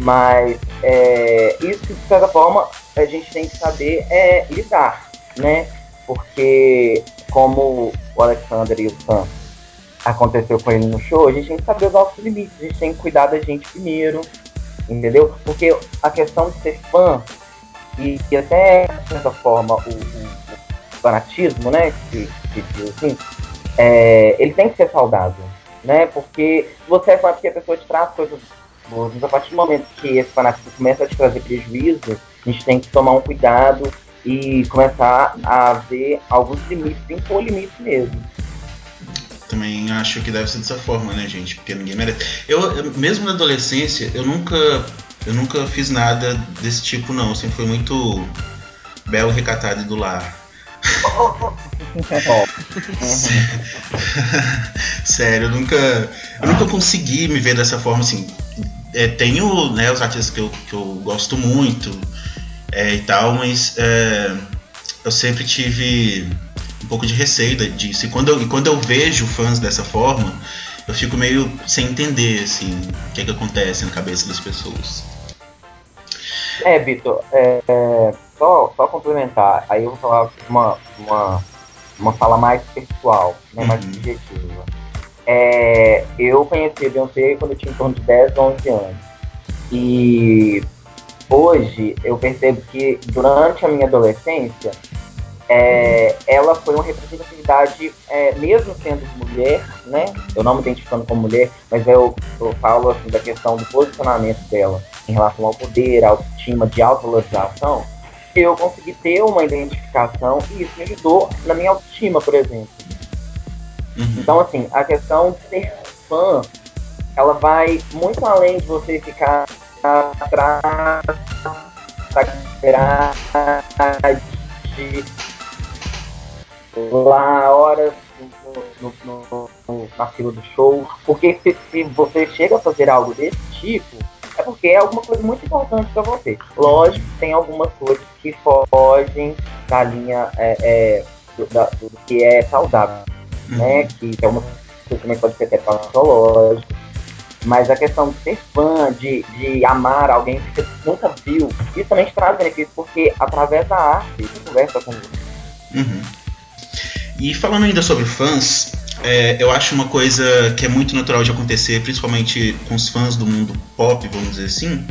Mas é, isso, de certa forma, a gente tem que saber é, lidar, né? Porque, como o Alexander e o Sam aconteceu com ele no show, a gente tem que saber os nossos limites, a gente tem que cuidar da gente primeiro, entendeu? Porque a questão de ser fã, e, e até, de certa forma, o, o, fanatismo, né, que, que assim, é, ele tem que ser saudável, né? Porque você é fã porque a pessoa te traz coisas boas, a partir do momento que esse fanatismo começa a te trazer prejuízo, a gente tem que tomar um cuidado e começar a ver alguns limites, impor limites mesmo. Também acho que deve ser dessa forma, né, gente? Porque ninguém merece. Eu, eu, mesmo na adolescência, eu nunca, eu nunca fiz nada desse tipo, não. Eu sempre fui muito belo, recatado e do lar. Sério, eu nunca, eu nunca consegui me ver dessa forma assim. É, tenho né, os artistas que eu, que eu gosto muito é, e tal, mas é, eu sempre tive um pouco de receio disso. E quando eu, e quando eu vejo fãs dessa forma, eu fico meio sem entender assim, o que, é que acontece na cabeça das pessoas. É, Vitor, é, é, só, só complementar, aí eu vou falar uma, uma, uma fala mais pessoal, né, mais uhum. subjetiva. É, eu conheci a Beyoncé quando eu tinha em torno de 10, 11 anos. E hoje eu percebo que durante a minha adolescência, é, ela foi uma representatividade, é, mesmo sendo mulher, né? Eu não me identificando como mulher, mas eu, eu falo assim, da questão do posicionamento dela em relação ao poder, autoestima, de autovalorização. Eu consegui ter uma identificação e isso me ajudou na minha autoestima, por exemplo. Uhum. Então, assim, a questão de ser fã, ela vai muito além de você ficar atrás da grade lá horas no, no, no, na fila do show. Porque se, se você chega a fazer algo desse tipo, porque é alguma coisa muito importante para você. Lógico que tem algumas coisas que fogem da linha é, é, do, da, do, que é saudável, uhum. né? Que é uma coisa também pode ser até patológica. Mas a questão de ser fã, de, de amar alguém que você nunca viu, isso também traz benefício, porque através da arte, você conversa com você. Uhum. E falando ainda sobre fãs, é, eu acho uma coisa que é muito natural de acontecer, principalmente com os fãs do mundo pop, vamos dizer assim,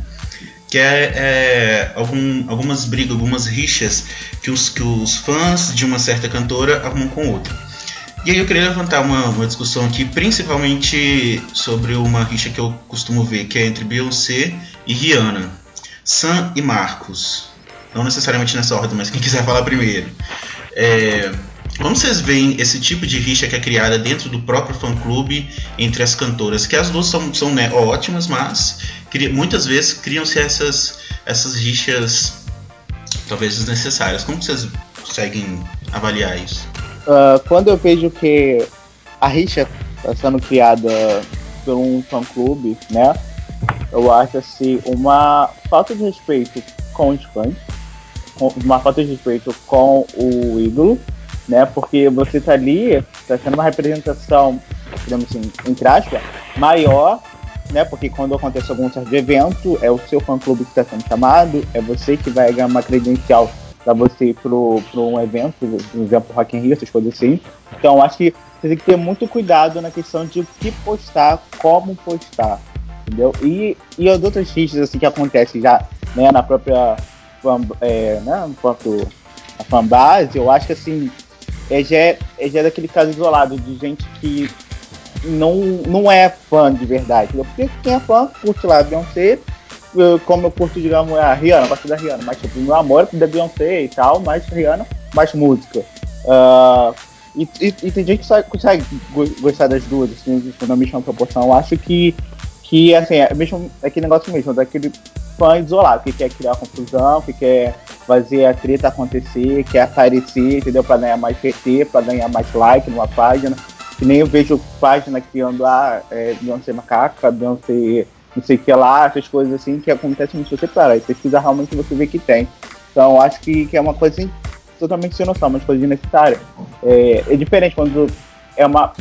que é, é algum, algumas brigas, algumas rixas que os, que os fãs de uma certa cantora arrumam com outra. E aí eu queria levantar uma, uma discussão aqui, principalmente sobre uma rixa que eu costumo ver, que é entre Beyoncé e Rihanna. Sam e Marcos. Não necessariamente nessa ordem, mas quem quiser falar primeiro. É, como vocês veem esse tipo de rixa que é criada dentro do próprio fã-clube entre as cantoras? Que as duas são, são né, ótimas, mas muitas vezes criam-se essas, essas rixas talvez desnecessárias. Como vocês conseguem avaliar isso? Uh, quando eu vejo que a rixa está sendo criada por um fã-clube, né? Eu acho assim uma falta de respeito com os fãs, uma falta de respeito com o ídolo né? Porque você tá ali está sendo uma representação, digamos assim, entre aspas, maior, né? Porque quando acontece algum certo evento, é o seu fã-clube que está sendo chamado, é você que vai ganhar uma credencial para você ir para um evento, por exemplo, Rock in Rio, essas coisas assim. Então, acho que você tem que ter muito cuidado na questão de o que postar, como postar, entendeu? E, e as outras fichas assim, que acontecem já né, na própria é, né, no a fanbase, eu acho que assim, é já, é, é já daquele caso isolado de gente que não, não é fã de verdade. Porque quem é fã curte lá a Beyoncé, como eu curto, digamos, a Rihanna, gosto da Rihanna, mas tipo, meu amor é da Beyoncé e tal, mais Rihanna, mais música. Uh, e, e, e, tem gente que consegue gostar das duas, assim, na mesma proporção. Eu acho que, que assim, é mesmo aquele negócio mesmo, daquele fã isolado, que quer criar confusão, que quer fazer a treta acontecer, quer aparecer, entendeu? Pra ganhar mais PT, pra ganhar mais like numa página. Que nem eu vejo página criando, ah, é, Beyoncé macaca, Beyoncé não sei o que lá, essas coisas assim, que acontecem muito. Você para e pesquisa realmente você vê que tem. Então, acho que, que é uma coisa assim, totalmente sem noção, mas coisa desnecessária. É, é diferente quando é uma.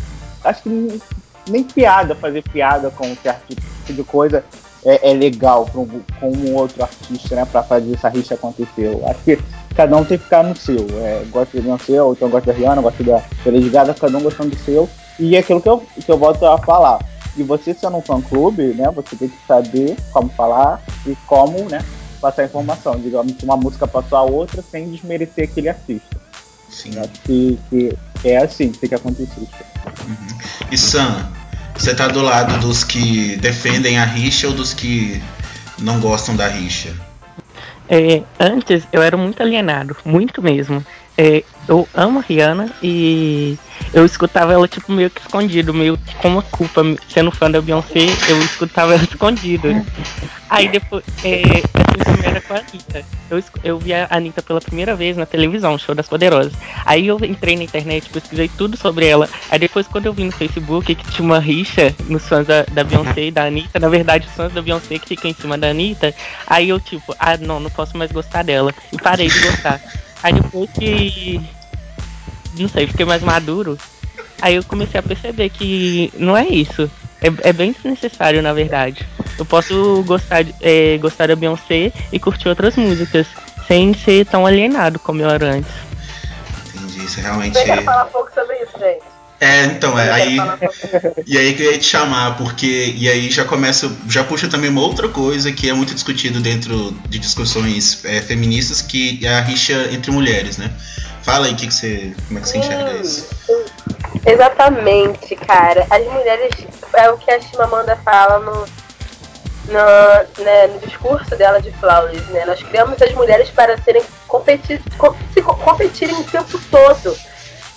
Acho que nem piada, fazer piada com certo tipo de coisa é, é legal com um, com um outro artista, né, para fazer essa rixa acontecer. Eu acho que cada um tem que ficar no seu. É, gosta de Beyoncé, ou então gosta da Rihanna, gosta da Lady Gaga, cada um gostando do seu. E é aquilo que eu, que eu volto a falar. E você sendo um fã-clube, né, você tem que saber como falar e como, né, passar informação. Digamos que uma música passou a outra sem desmerecer aquele artista. Sim. acho que, que, é assim que tem que acontecer. Uhum. E Sam, você tá do lado dos que defendem a rixa ou dos que não gostam da rixa? É, antes eu era muito alienado, muito mesmo. É, eu amo a Rihanna e eu escutava ela tipo meio que escondido, meio que com uma culpa, sendo fã da Beyoncé, eu escutava ela escondido. Aí depois, é, assim como era com a Anitta. Eu, eu vi a Anitta pela primeira vez na televisão, Show das Poderosas. Aí eu entrei na internet, pesquisei tudo sobre ela. Aí depois, quando eu vi no Facebook que tinha uma rixa nos fãs da, da Beyoncé e da Anitta, na verdade, os fãs da Beyoncé que ficam em cima da Anitta, aí eu, tipo, ah, não, não posso mais gostar dela. E parei de gostar. Aí depois que. Não sei, fiquei mais maduro. Aí eu comecei a perceber que não é isso. É, é bem desnecessário, na verdade. Eu posso gostar, de, é, gostar da Beyoncé e curtir outras músicas, sem ser tão alienado como eu era antes. Entendi, isso realmente. Eu quero falar um pouco sobre isso, gente. É, então, é, aí. E aí que eu ia te chamar, porque. E aí já começa. Já puxa também uma outra coisa que é muito discutido dentro de discussões é, feministas, que é a rixa entre mulheres, né? Fala aí que que você, como é que você enxerga isso. Exatamente, cara. As mulheres. É o que a Chimamanda fala no, no, né, no discurso dela de Flawless, né? Nós criamos as mulheres para serem competir, com, se, competirem o tempo todo.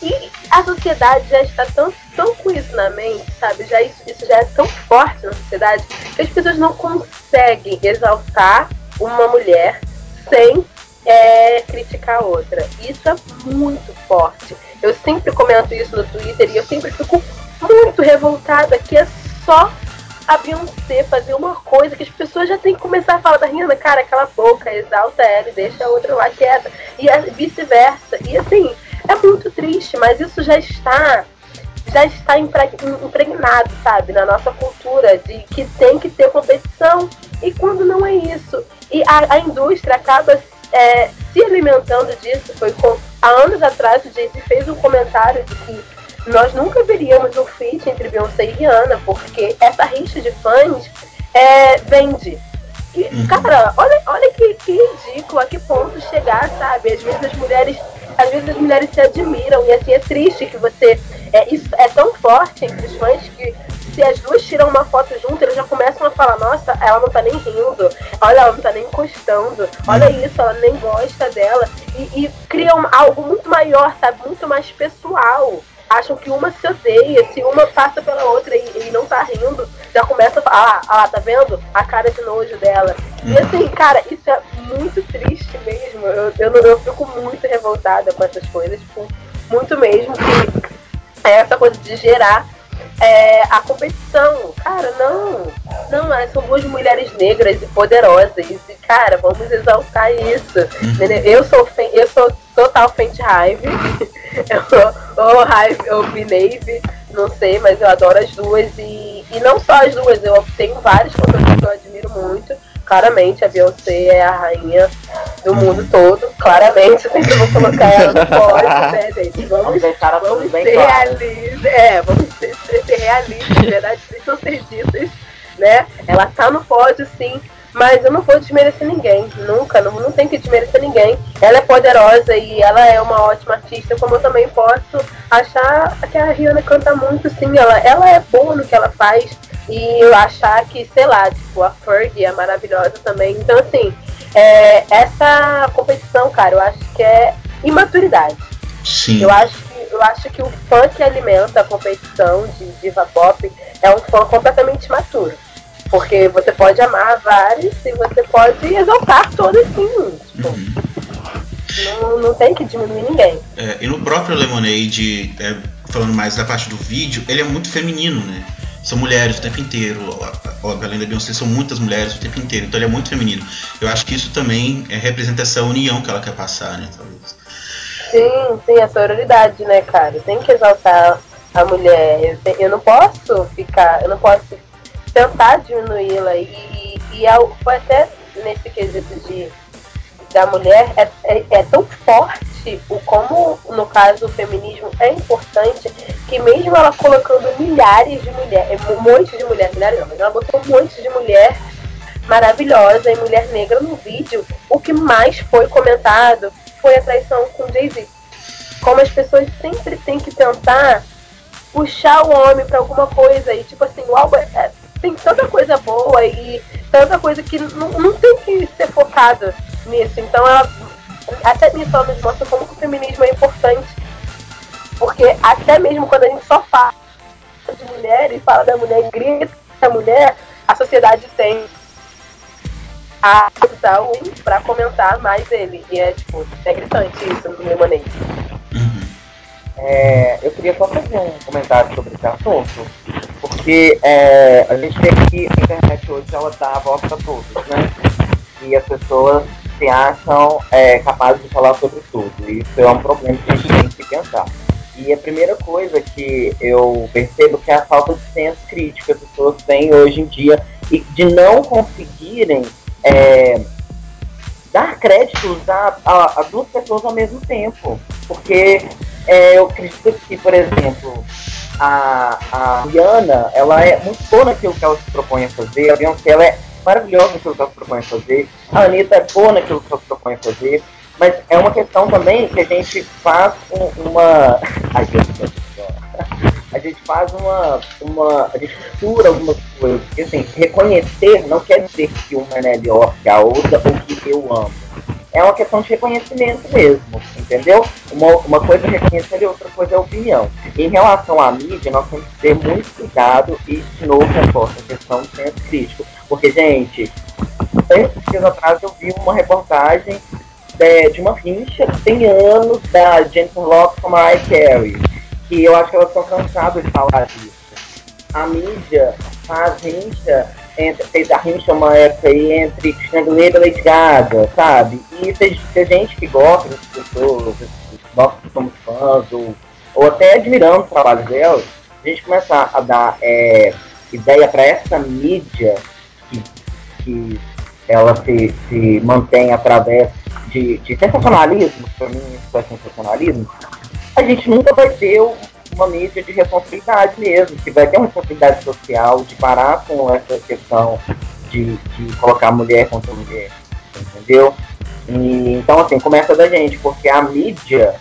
E a sociedade já está tão, tão com isso na mente, sabe? Já isso, isso já é tão forte na sociedade que as pessoas não conseguem exaltar uma mulher sem é, criticar a outra. Isso é muito forte. Eu sempre comento isso no Twitter e eu sempre fico muito revoltada que é só a Beyoncé fazer uma coisa que as pessoas já têm que começar a falar da Rihanna, cara, aquela boca, exalta ela e deixa a outra lá quieta. E vice-versa. E assim, mas isso já está já está impregnado, sabe, na nossa cultura de que tem que ter competição e quando não é isso. E a, a indústria acaba é, se alimentando disso. Foi com, há anos atrás o Jay-Z fez um comentário de que nós nunca veríamos um feat entre Beyoncé e Rihanna, porque essa rixa de fãs é, vende. E, uhum. cara, olha, olha que, que ridículo, a que ponto chegar, sabe? Às vezes as mulheres, às vezes as mulheres se admiram, e assim é triste que você. É, isso é tão forte entre os fãs que se as duas tiram uma foto junto, eles já começam a falar, nossa, ela não tá nem rindo, olha, ela não tá nem encostando, olha uhum. isso, ela nem gosta dela. E, e criam algo muito maior, sabe? Muito mais pessoal acham que uma se odeia, se uma passa pela outra e, e não tá rindo, já começa a falar, ah, ah, tá vendo? A cara de nojo dela. E uhum. assim, cara, isso é muito triste mesmo. Eu, eu, eu fico muito revoltada com essas coisas, tipo, muito mesmo. Que é essa coisa de gerar é, a competição. Cara, não. Não, são duas mulheres negras e poderosas. E, cara, vamos exaltar isso. Uhum. Eu sou eu sou total Fenty Hive. ou Hive ou Binave, não sei, mas eu adoro as duas. E, e não só as duas, eu tenho vários cantores que eu admiro muito. Claramente, a Beyoncé é a rainha do mundo todo. Claramente, eu vou colocar ela no pódio, né, gente? Vamos, vamos, vamos ser realistas. É, vamos ser, ser, realistas, verdade, precisam ser ditas, né? Ela tá no pódio, sim mas eu não vou desmerecer ninguém, nunca, não, não tem que desmerecer ninguém. Ela é poderosa e ela é uma ótima artista, como eu também posso achar que a Rihanna canta muito, sim, ela, ela é boa no que ela faz e eu achar que, sei lá, tipo, a Fergie é maravilhosa também. Então, assim, é, essa competição, cara, eu acho que é imaturidade. Sim. Eu acho que eu acho que o fã que alimenta a competição de diva pop é um fã completamente maturo. Porque você pode amar vários e você pode exaltar todos sim. Tipo, uhum. não, não tem que diminuir ninguém. É, e no próprio Lemonade, é, falando mais da parte do vídeo, ele é muito feminino, né? São mulheres o tempo inteiro. Óbvio, além da Beyoncé, são muitas mulheres o tempo inteiro. Então ele é muito feminino. Eu acho que isso também é, representa essa união que ela quer passar, né? Talvez. Sim, sim, a sororidade, né, cara? Tem que exaltar a mulher. Eu, te, eu não posso ficar, eu não posso tentar diminuí-la. E, e, é foi até nesse quesito de, da mulher, é, é, é, tão forte o como, no caso, o feminismo é importante, que mesmo ela colocando milhares de mulheres, um monte de mulheres, milhares não, mas ela botou um monte de mulher maravilhosa e mulher negra no vídeo, o que mais foi comentado foi a traição com Jay-Z. Como as pessoas sempre têm que tentar puxar o homem para alguma coisa e tipo assim, o álbum é, tem tanta coisa boa e tanta coisa que não, não tem que ser focada nisso. Então ela até nisso ela nos mostra como o feminismo é importante. Porque até mesmo quando a gente só fala de mulher e fala da mulher e grita da mulher, a sociedade tem a opção para comentar mais ele. E é tipo, é gritante isso no Lemonade. Uhum. É, eu queria só fazer um comentário sobre esse assunto, porque é, a gente vê que a internet hoje ela dá a voz para todos, né? E as pessoas se acham é, capazes de falar sobre tudo. E isso é um problema que a gente tem que pensar. E a primeira coisa que eu percebo que é a falta de senso crítico que as pessoas têm hoje em dia e de não conseguirem é, dar créditos a, a, a, duas pessoas ao mesmo tempo. Porque é, eu acredito que, por exemplo, a, a Rihanna, ela é muito boa naquilo que ela se propõe a fazer, a Beyoncé ela é maravilhosa naquilo que ela se propõe a fazer, a Anitta é boa naquilo que ela se propõe a fazer, mas é uma questão também que a gente faz uma. Ai, Deus do céu. A gente faz uma, uma. A gente mistura algumas coisas. Porque, assim, reconhecer não quer dizer que uma é melhor que a outra ou que eu amo é uma questão de reconhecimento mesmo, entendeu? Uma, uma coisa é reconhecer e outra coisa é opinião. Em relação à mídia, nós temos que ter muito cuidado e, de novo, reforço a questão do senso crítico. Porque, gente, três dias atrás eu vi uma reportagem é, de uma rincha tem anos da Jennifer Lopez com a Mariah Carey, que eu acho que elas estão cansadas de falar disso. A mídia faz rincha entre, fez a rincha uma época aí entre Cristina Aguilera e Lady Gaga, sabe? E se, a gente que gosta dessas pessoas, nós que somos fãs, ou, ou até admiramos o trabalho delas, a gente começar a dar é, ideia para essa mídia que, que ela se, se mantém através de, de sensacionalismo, para mim isso é sensacionalismo, a gente nunca vai ter uma mídia de responsabilidade mesmo, que vai ter uma responsabilidade social de parar com essa questão de, de colocar mulher contra mulher, entendeu? E, então, assim, começa da gente, porque a mídia,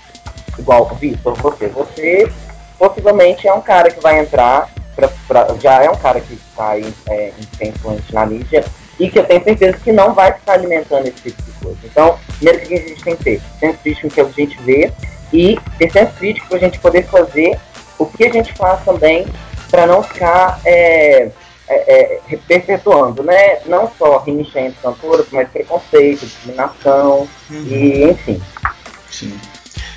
igual Vitor, você, você possivelmente é um cara que vai entrar, pra, pra, já é um cara que está é, influente na mídia, e que eu tenho certeza que não vai ficar alimentando esse tipo de coisa. Então, primeiro que a gente tem que ter, senso crítico que a gente vê, e ter senso crítico para a gente poder fazer o que a gente faz também para não ficar é, é, é, perpetuando, né? Não só entre cantoras, mas preconceito, discriminação uhum. e enfim. Sim.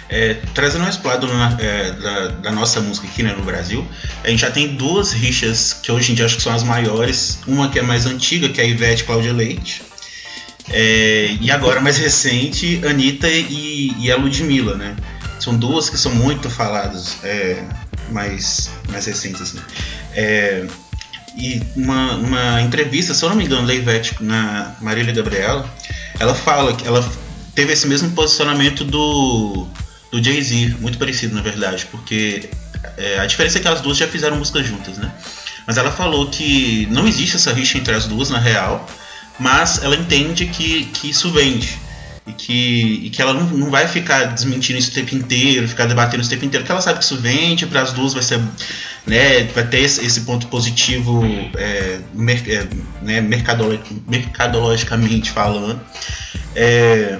É, trazendo pro lado é, da, da, nossa música aqui né, no Brasil, a gente já tem duas rixas que hoje em dia acho que são as maiores. Uma que é mais antiga, que é a Ivete Cláudia Leite. É, e agora mais recente, Anitta e, e a Ludmilla, né? São duas que são muito faladas, é, mais, mais recentes. Assim. É, e uma, uma entrevista, se eu não me engano, da Ivete na Marília Gabriela, ela fala que ela teve esse mesmo posicionamento do, do Jay-Z, muito parecido na verdade, porque é, a diferença é que as duas já fizeram música juntas, né? Mas ela falou que não existe essa rixa entre as duas na real, mas ela entende que, que isso vende. E que, e que ela não, não vai ficar desmentindo isso o tempo inteiro, ficar debatendo isso o tempo inteiro, que ela sabe que isso vende, para as duas vai ser. Né, vai ter esse, esse ponto positivo é, mer, é, né, mercadolo, mercadologicamente falando. É,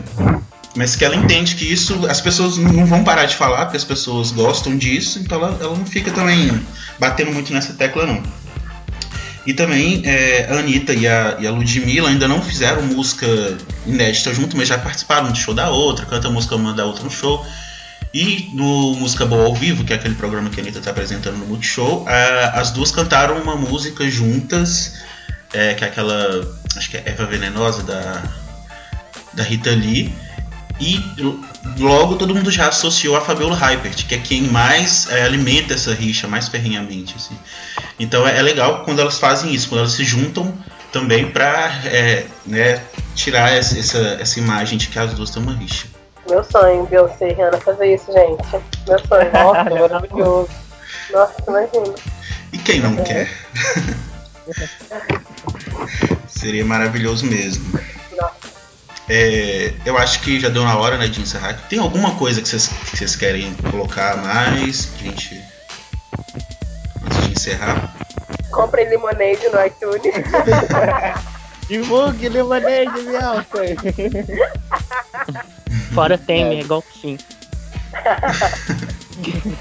mas que ela entende que isso as pessoas não vão parar de falar, porque as pessoas gostam disso, então ela, ela não fica também batendo muito nessa tecla não. E também é, a Anitta e a, e a Ludmilla ainda não fizeram música inédita junto, mas já participaram do show da outra, canta a música uma da outra no show. E no Música Boa ao Vivo, que é aquele programa que a Anitta está apresentando no Multishow, a, as duas cantaram uma música juntas, é, que é aquela. Acho que é Eva Venenosa da, da Rita Lee. E logo todo mundo já associou a Fabiola Hypert, que é quem mais é, alimenta essa rixa, mais ferrenhamente. Assim. Então é, é, legal quando elas fazem isso, quando elas se juntam também para é, né, tirar essa, essa, essa, imagem de que as duas têm uma rixa. Meu sonho, Beyoncé e Rihanna fazer isso, gente. Meu sonho. Nossa, maravilhoso. Nossa, imagina. E quem não quer? Seria maravilhoso mesmo. É, eu acho que já deu na hora né, de encerrar. Tem alguma coisa que vocês, que vocês querem colocar mais? Gente, antes de encerrar. Comprem limonade no iTunes. Divulgue limonade, Bianca. Fora tem, é igual sim.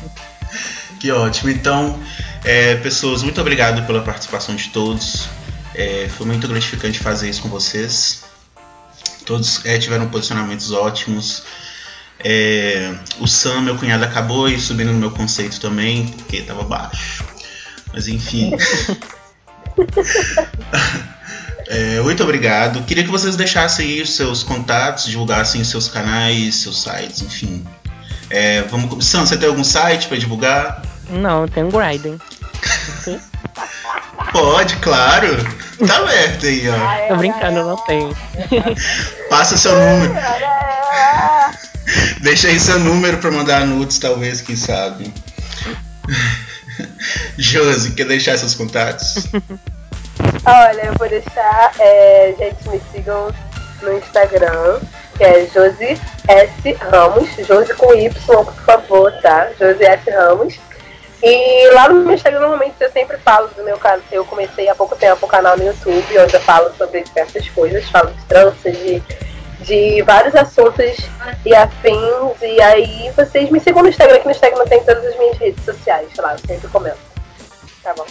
que ótimo. Então, é, pessoas, muito obrigado pela participação de todos. É, foi muito gratificante fazer isso com vocês. Todos é, tiveram posicionamentos ótimos. É, o Sam, meu cunhado, acabou e subindo no meu conceito também, porque estava baixo. Mas enfim. é, muito obrigado. Queria que vocês deixassem aí os seus contatos, divulgassem os seus canais, seus sites, enfim. É, vamos Sam, você tem algum site para divulgar? Não, eu tenho Grinding. Pode, claro. Tá aberto aí, ó. Tô brincando, eu não tenho. Passa seu número. Deixa aí seu número pra mandar nudes, talvez, quem sabe. Josi, quer deixar seus contatos? Olha, eu vou deixar. É, gente, me sigam no Instagram, que é Josi S. Ramos. Josi com Y, por favor, tá? Josi S. Ramos. E lá no meu Instagram, normalmente, eu sempre falo do meu canal. Eu comecei há pouco tempo um canal no YouTube, onde eu falo sobre diversas coisas, falo de trança, de, de vários assuntos e afins. E aí vocês me sigam no Instagram, que no Instagram tem todas as minhas redes sociais, lá, eu sempre comento. Tá bom.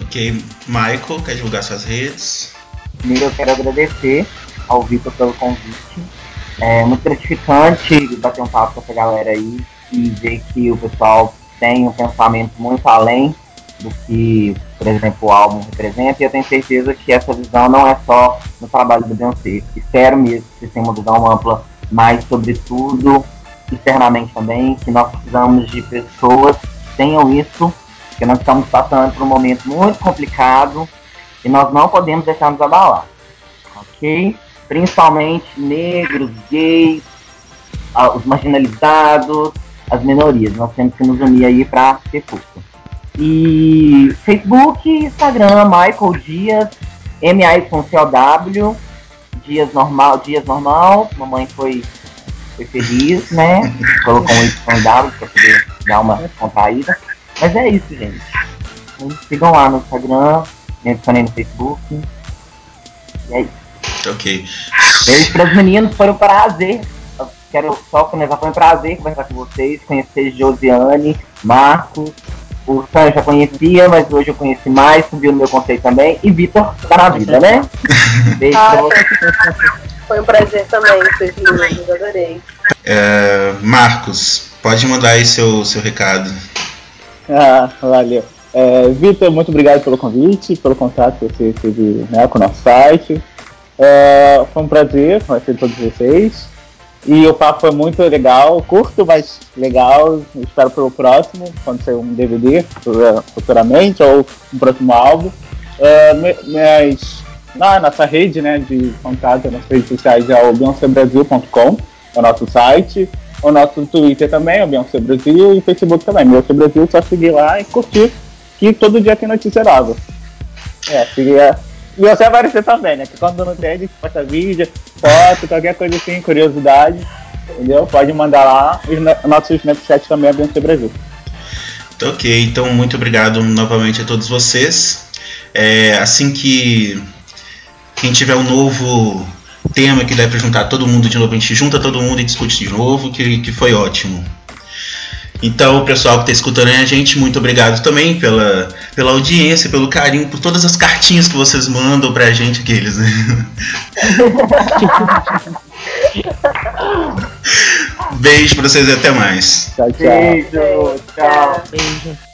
Ok, Michael, quer divulgar suas redes? Primeiro eu quero agradecer ao Vitor pelo convite. É muito gratificante bater um papo com essa galera aí e ver que o pessoal tem um pensamento muito além do que, por exemplo, o álbum representa, e eu tenho certeza que essa visão não é só no trabalho do Beyoncé. Espero mesmo que tenha uma visão ampla, mas, sobretudo, externamente também, que nós precisamos de pessoas que tenham isso, porque nós estamos passando por um momento muito complicado e nós não podemos deixar nos abalar, ok? Principalmente negros, gays, ah, os marginalizados, as minorias. Nós temos que nos unir aí para ter força. E Facebook, Instagram, Michael Dias, M-A-Y-C-O-W, Dias normal, Dias normal. Mamãe foi, foi feliz, né? Colocou um Y W para poder dar uma contraída. Mas é isso, gente. Então, sigam lá no Instagram, me adicionei no Facebook. E é isso. Ok. Beijo para os meninos, foi um prazer Quero só finalizar, foi um prazer conversar com vocês, conhecer Josiane, Marcos, o Sam eu já conhecia, mas hoje eu conheci mais, subiu no meu conceito também. E Vitor tá na vida, né? Beijo ah, pra vocês. Foi um prazer também, vocês lindos, adorei. É, Marcos, pode mandar aí seu, seu recado. Ah, valeu. É, Vitor, muito obrigado pelo convite, pelo contato que você teve né, com o nosso site. É, foi um prazer conhecer todos vocês. E o papo foi muito legal, curto, mas legal. Espero pelo próximo, quando sair um DVD futuramente, ou um próximo álbum. Uh, mas na nossa rede né, de contato, nas redes sociais é o BeyoncéBrasil.com, é o nosso site. O nosso Twitter também é o Beyoncé Brasil e Facebook também. Beyoncé Brasil, só seguir lá e curtir, que todo dia tem notícia nova. É, seguir e você aparecer também, né? Que quando não tem, a gente posta vídeo, foto, qualquer coisa assim, curiosidade, entendeu? Pode mandar lá. O nosso Snapchat também é BNC Brasil. Ok, então muito obrigado novamente a todos vocês. É, assim que quem tiver um novo tema que deve juntar todo mundo de novo, a gente junta todo mundo e discute de novo, que, que foi ótimo. Então, o pessoal que está escutando a gente, muito obrigado também pela, pela audiência, pelo carinho, por todas as cartinhas que vocês mandam pra gente, aqueles, né? Beijo pra vocês e até mais. Tchau, tchau. Beijo, tchau. Beijo.